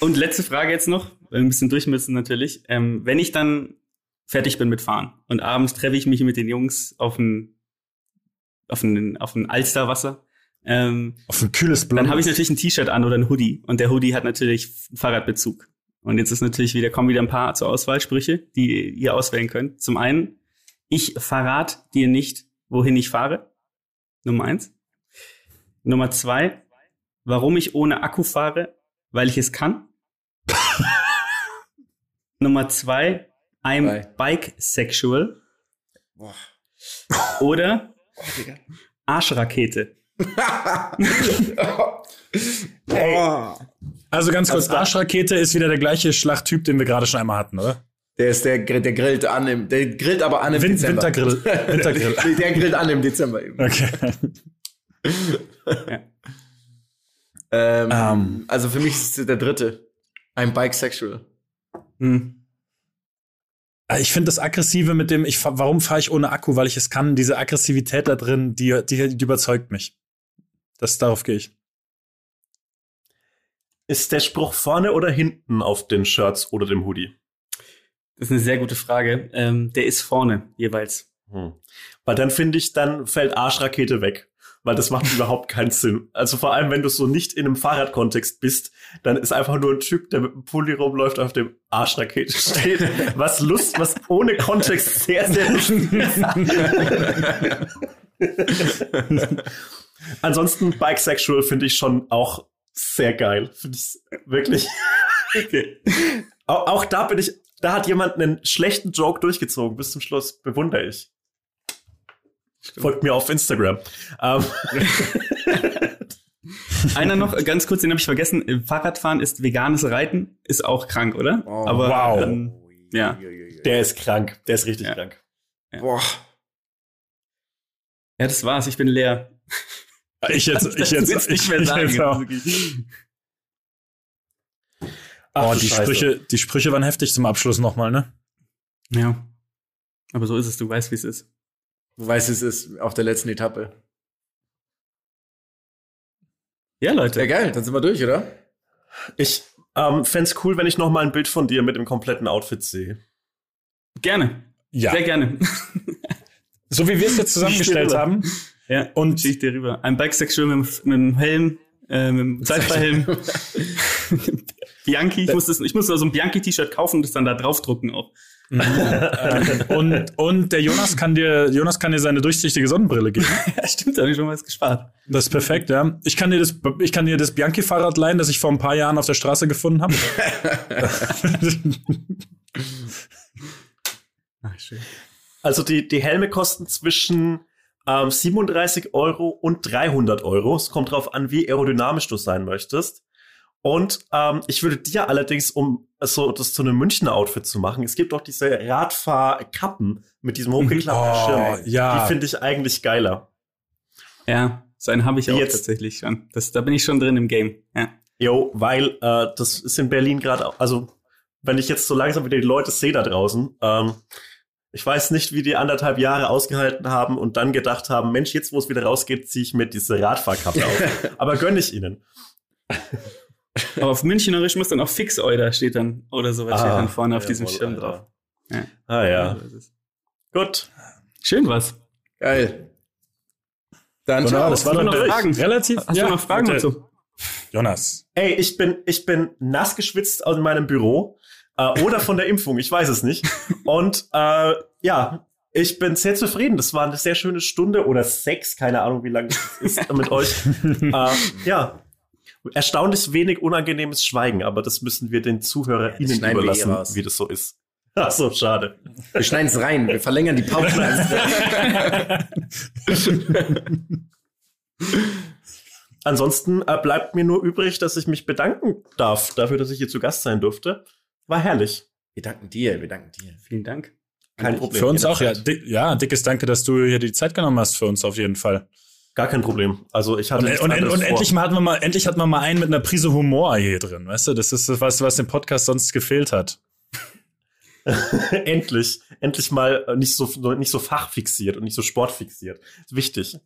und letzte Frage jetzt noch, ein bisschen durch müssen natürlich. Ähm, wenn ich dann fertig bin mit Fahren und abends treffe ich mich mit den Jungs auf ein, auf ein, auf ein Alsterwasser, ähm, Auf ein kühles Blond. dann habe ich natürlich ein T-Shirt an oder ein Hoodie und der Hoodie hat natürlich einen Fahrradbezug. Und jetzt ist natürlich wieder, kommen wieder ein paar zur Auswahlsprüche, die ihr auswählen könnt. Zum einen, ich verrat dir nicht, wohin ich fahre. Nummer eins. Nummer zwei, warum ich ohne Akku fahre, weil ich es kann. Nummer zwei, I'm Drei. bike-sexual. Boah. Oder Arschrakete. also ganz kurz, Arschrakete ist wieder der gleiche Schlachttyp, den wir gerade schon einmal hatten, oder? Der ist der, der grillt an im, der grillt aber an im Win Dezember. Wintergrill. Wintergrill. Nee, der grillt an im Dezember eben. Okay. Ähm, Ähm. Also für mich ist es der dritte. I'm bisexual. Hm. Äh, Ich finde das Aggressive mit dem, ich, warum fahre ich ohne Akku? Weil ich es kann. Diese Aggressivität da drin, die, die, die überzeugt mich. Das, darauf gehe ich. Ist der Spruch vorne oder hinten auf den Shirts oder dem Hoodie? Das ist eine sehr gute Frage. Ähm, der ist vorne jeweils. Hm. Weil dann finde ich, dann fällt Arschrakete weg. Weil das macht überhaupt keinen Sinn. Also vor allem, wenn du so nicht in einem Fahrradkontext bist, dann ist einfach nur ein Typ, der mit dem Pulli rumläuft, auf dem Arschrakete steht. Was Lust, was ohne Kontext sehr, sehr lustig ist. Ansonsten Bisexual finde ich schon auch sehr geil. Finde ich wirklich. Auch, auch da bin ich, da hat jemand einen schlechten Joke durchgezogen bis zum Schluss. Bewundere ich. Folgt mir auf Instagram. Ähm, Einer noch, ganz kurz, den habe ich vergessen. Fahrradfahren ist veganes Reiten, ist auch krank, oder? Oh, Aber wow. ähm, ja. der ist krank. Der ist richtig Ja. krank. Boah. ja, das war's. Ich bin leer. Ich jetzt, ich jetzt, ich, ich jetzt auch. Ach, Oh, die Scheiße. Sprüche, die Sprüche waren heftig zum Abschluss nochmal, ne? Ja. Aber so ist es, du weißt, wie es ist. Weißt, es ist auf der letzten Etappe. Ja, Leute. Ja, geil, dann sind wir durch, oder? Ich ähm, fände cool, wenn ich noch mal ein Bild von dir mit dem kompletten Outfit sehe. Gerne. Ja. Sehr gerne. So wie wir es jetzt zusammengestellt haben. ja. Und ich dir rüber. Ein Bisexual mit, mit dem Helm, äh, mit dem Zeitverhelm. Bianchi, ich muss, das, ich muss so ein Bianchi-T-Shirt kaufen und das dann da draufdrucken auch. Ähm, und, und der Jonas kann dir, Jonas kann dir seine durchsichtige Sonnenbrille geben. Ja, stimmt, da habe ich schon was gespart. Das ist perfekt, ja. Ich kann dir das, ich kann dir das Bianchi-Fahrrad leihen, das ich vor ein paar Jahren auf der Straße gefunden habe. Ach, schön. Also die, die Helme kosten zwischen ähm, 37 Euro und 300 Euro. Es kommt drauf an, wie aerodynamisch du sein möchtest. Und ähm, ich würde dir allerdings, um so das zu einem Münchner Outfit zu machen, es gibt auch diese Radfahrkappen mit diesem hochgeklappten Oh, Schirm. ja. Die finde ich eigentlich geiler. Ja, so einen habe ich auch Jetzt- tatsächlich schon. Das, da bin ich schon drin im Game. Ja. Jo, weil äh, das ist in Berlin gerade, also wenn ich jetzt so langsam wieder die Leute sehe da draußen, ähm, ich weiß nicht, wie die anderthalb Jahre ausgehalten haben und dann gedacht haben, Mensch, jetzt wo es wieder rausgeht, ziehe ich mir diese Radfahrkappe auf. Aber gönne ich ihnen. Aber auf Münchnerisch muss dann auch Fix Euder steht dann oder sowas Ah, steht dann vorne auf jawohl, diesem Schirm Alter. drauf. Ja. Ah ja, So ist es. gut. Schön was. Geil. Dann Wunderbar, ciao. das war noch Fragen? relativ. Hast du noch Fragen dazu? Jonas. Ey, ich bin, ich bin nass geschwitzt aus meinem Büro äh, oder von der Impfung, ich weiß es nicht. Und äh, ja, ich bin sehr zufrieden. Das war eine sehr schöne Stunde oder sechs, keine Ahnung, wie lange es ist mit euch. äh, ja, erstaunlich wenig unangenehmes Schweigen, aber das müssen wir den ZuhörerInnen schneiden wir eh überlassen, raus. wie das so ist. Ach so, schade. Wir schneiden es rein. Wir verlängern die Pause. Ansonsten äh, bleibt mir nur übrig, dass ich mich bedanken darf dafür, dass ich hier zu Gast sein durfte. War herrlich. wir danken dir. Wir danken dir. Vielen Dank. Kein Problem. Für uns auch, ja. ja, dickes Danke, dass du hier die Zeit genommen hast für uns auf jeden Fall. Gar kein Problem. Also ich hatte Und, und, und endlich mal hatten wir mal, endlich hatten wir mal einen mit einer Prise Humor hier drin, weißt du? Das ist was, was dem Podcast sonst gefehlt hat. endlich, endlich mal äh, nicht so nicht so fachfixiert und nicht so sportfixiert. Ist wichtig.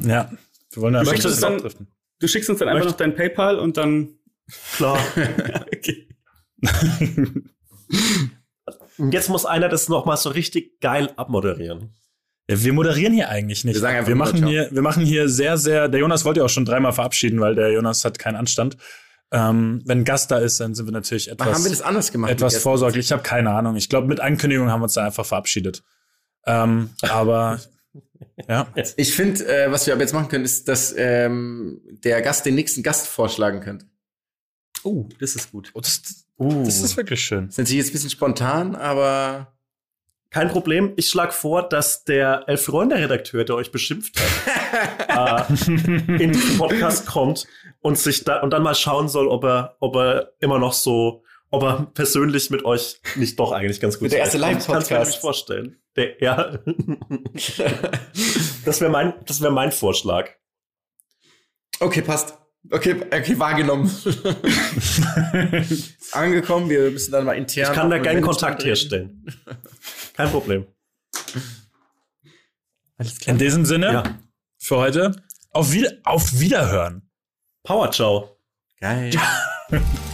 Ja. Wir wollen ein du bisschen dann-. Du schickst uns dann einfach Möcht- noch dein PayPal und dann. Klar. okay. Und jetzt muss einer das noch mal so richtig geil abmoderieren. Wir moderieren hier eigentlich nicht. Wir sagen einfach wir machen hier, wir machen hier sehr, sehr. Der Jonas wollte ja auch schon dreimal verabschieden, weil der Jonas hat keinen Anstand. Ähm, wenn ein Gast da ist, dann sind wir natürlich etwas, haben wir das anders gemacht? etwas vorsorglich. Ich habe keine Ahnung. Ich glaube, mit Ankündigung haben wir uns da einfach verabschiedet. Ähm, aber ja? Ich finde, äh, was wir aber jetzt machen können, ist, dass ähm, der Gast den nächsten Gast vorschlagen könnte. Oh, das ist gut. Oh, das, Uh. das ist wirklich schön. Das ist natürlich jetzt ein bisschen spontan, aber Kein Problem. Ich schlage vor, dass der Elf-Freunde-Redakteur, der euch beschimpft hat, äh, in den Podcast kommt und sich da und dann mal schauen soll, ob er, ob er immer noch so, ob er persönlich mit euch nicht doch eigentlich ganz gut Der erste zurechtkommt. Ich kann's mir Live-Podcast. vorstellen. Der, ja. das wäre mein, das wäre mein Vorschlag. okay, passt. Okay, okay, wahrgenommen. Angekommen, wir müssen dann mal intern. Ich kann da Management Kontakt reden. herstellen. Kein Problem. Alles klar. In diesem Sinne, Ja. für heute, auf, wieder, auf Wiederhören. Power Ciao. Geil.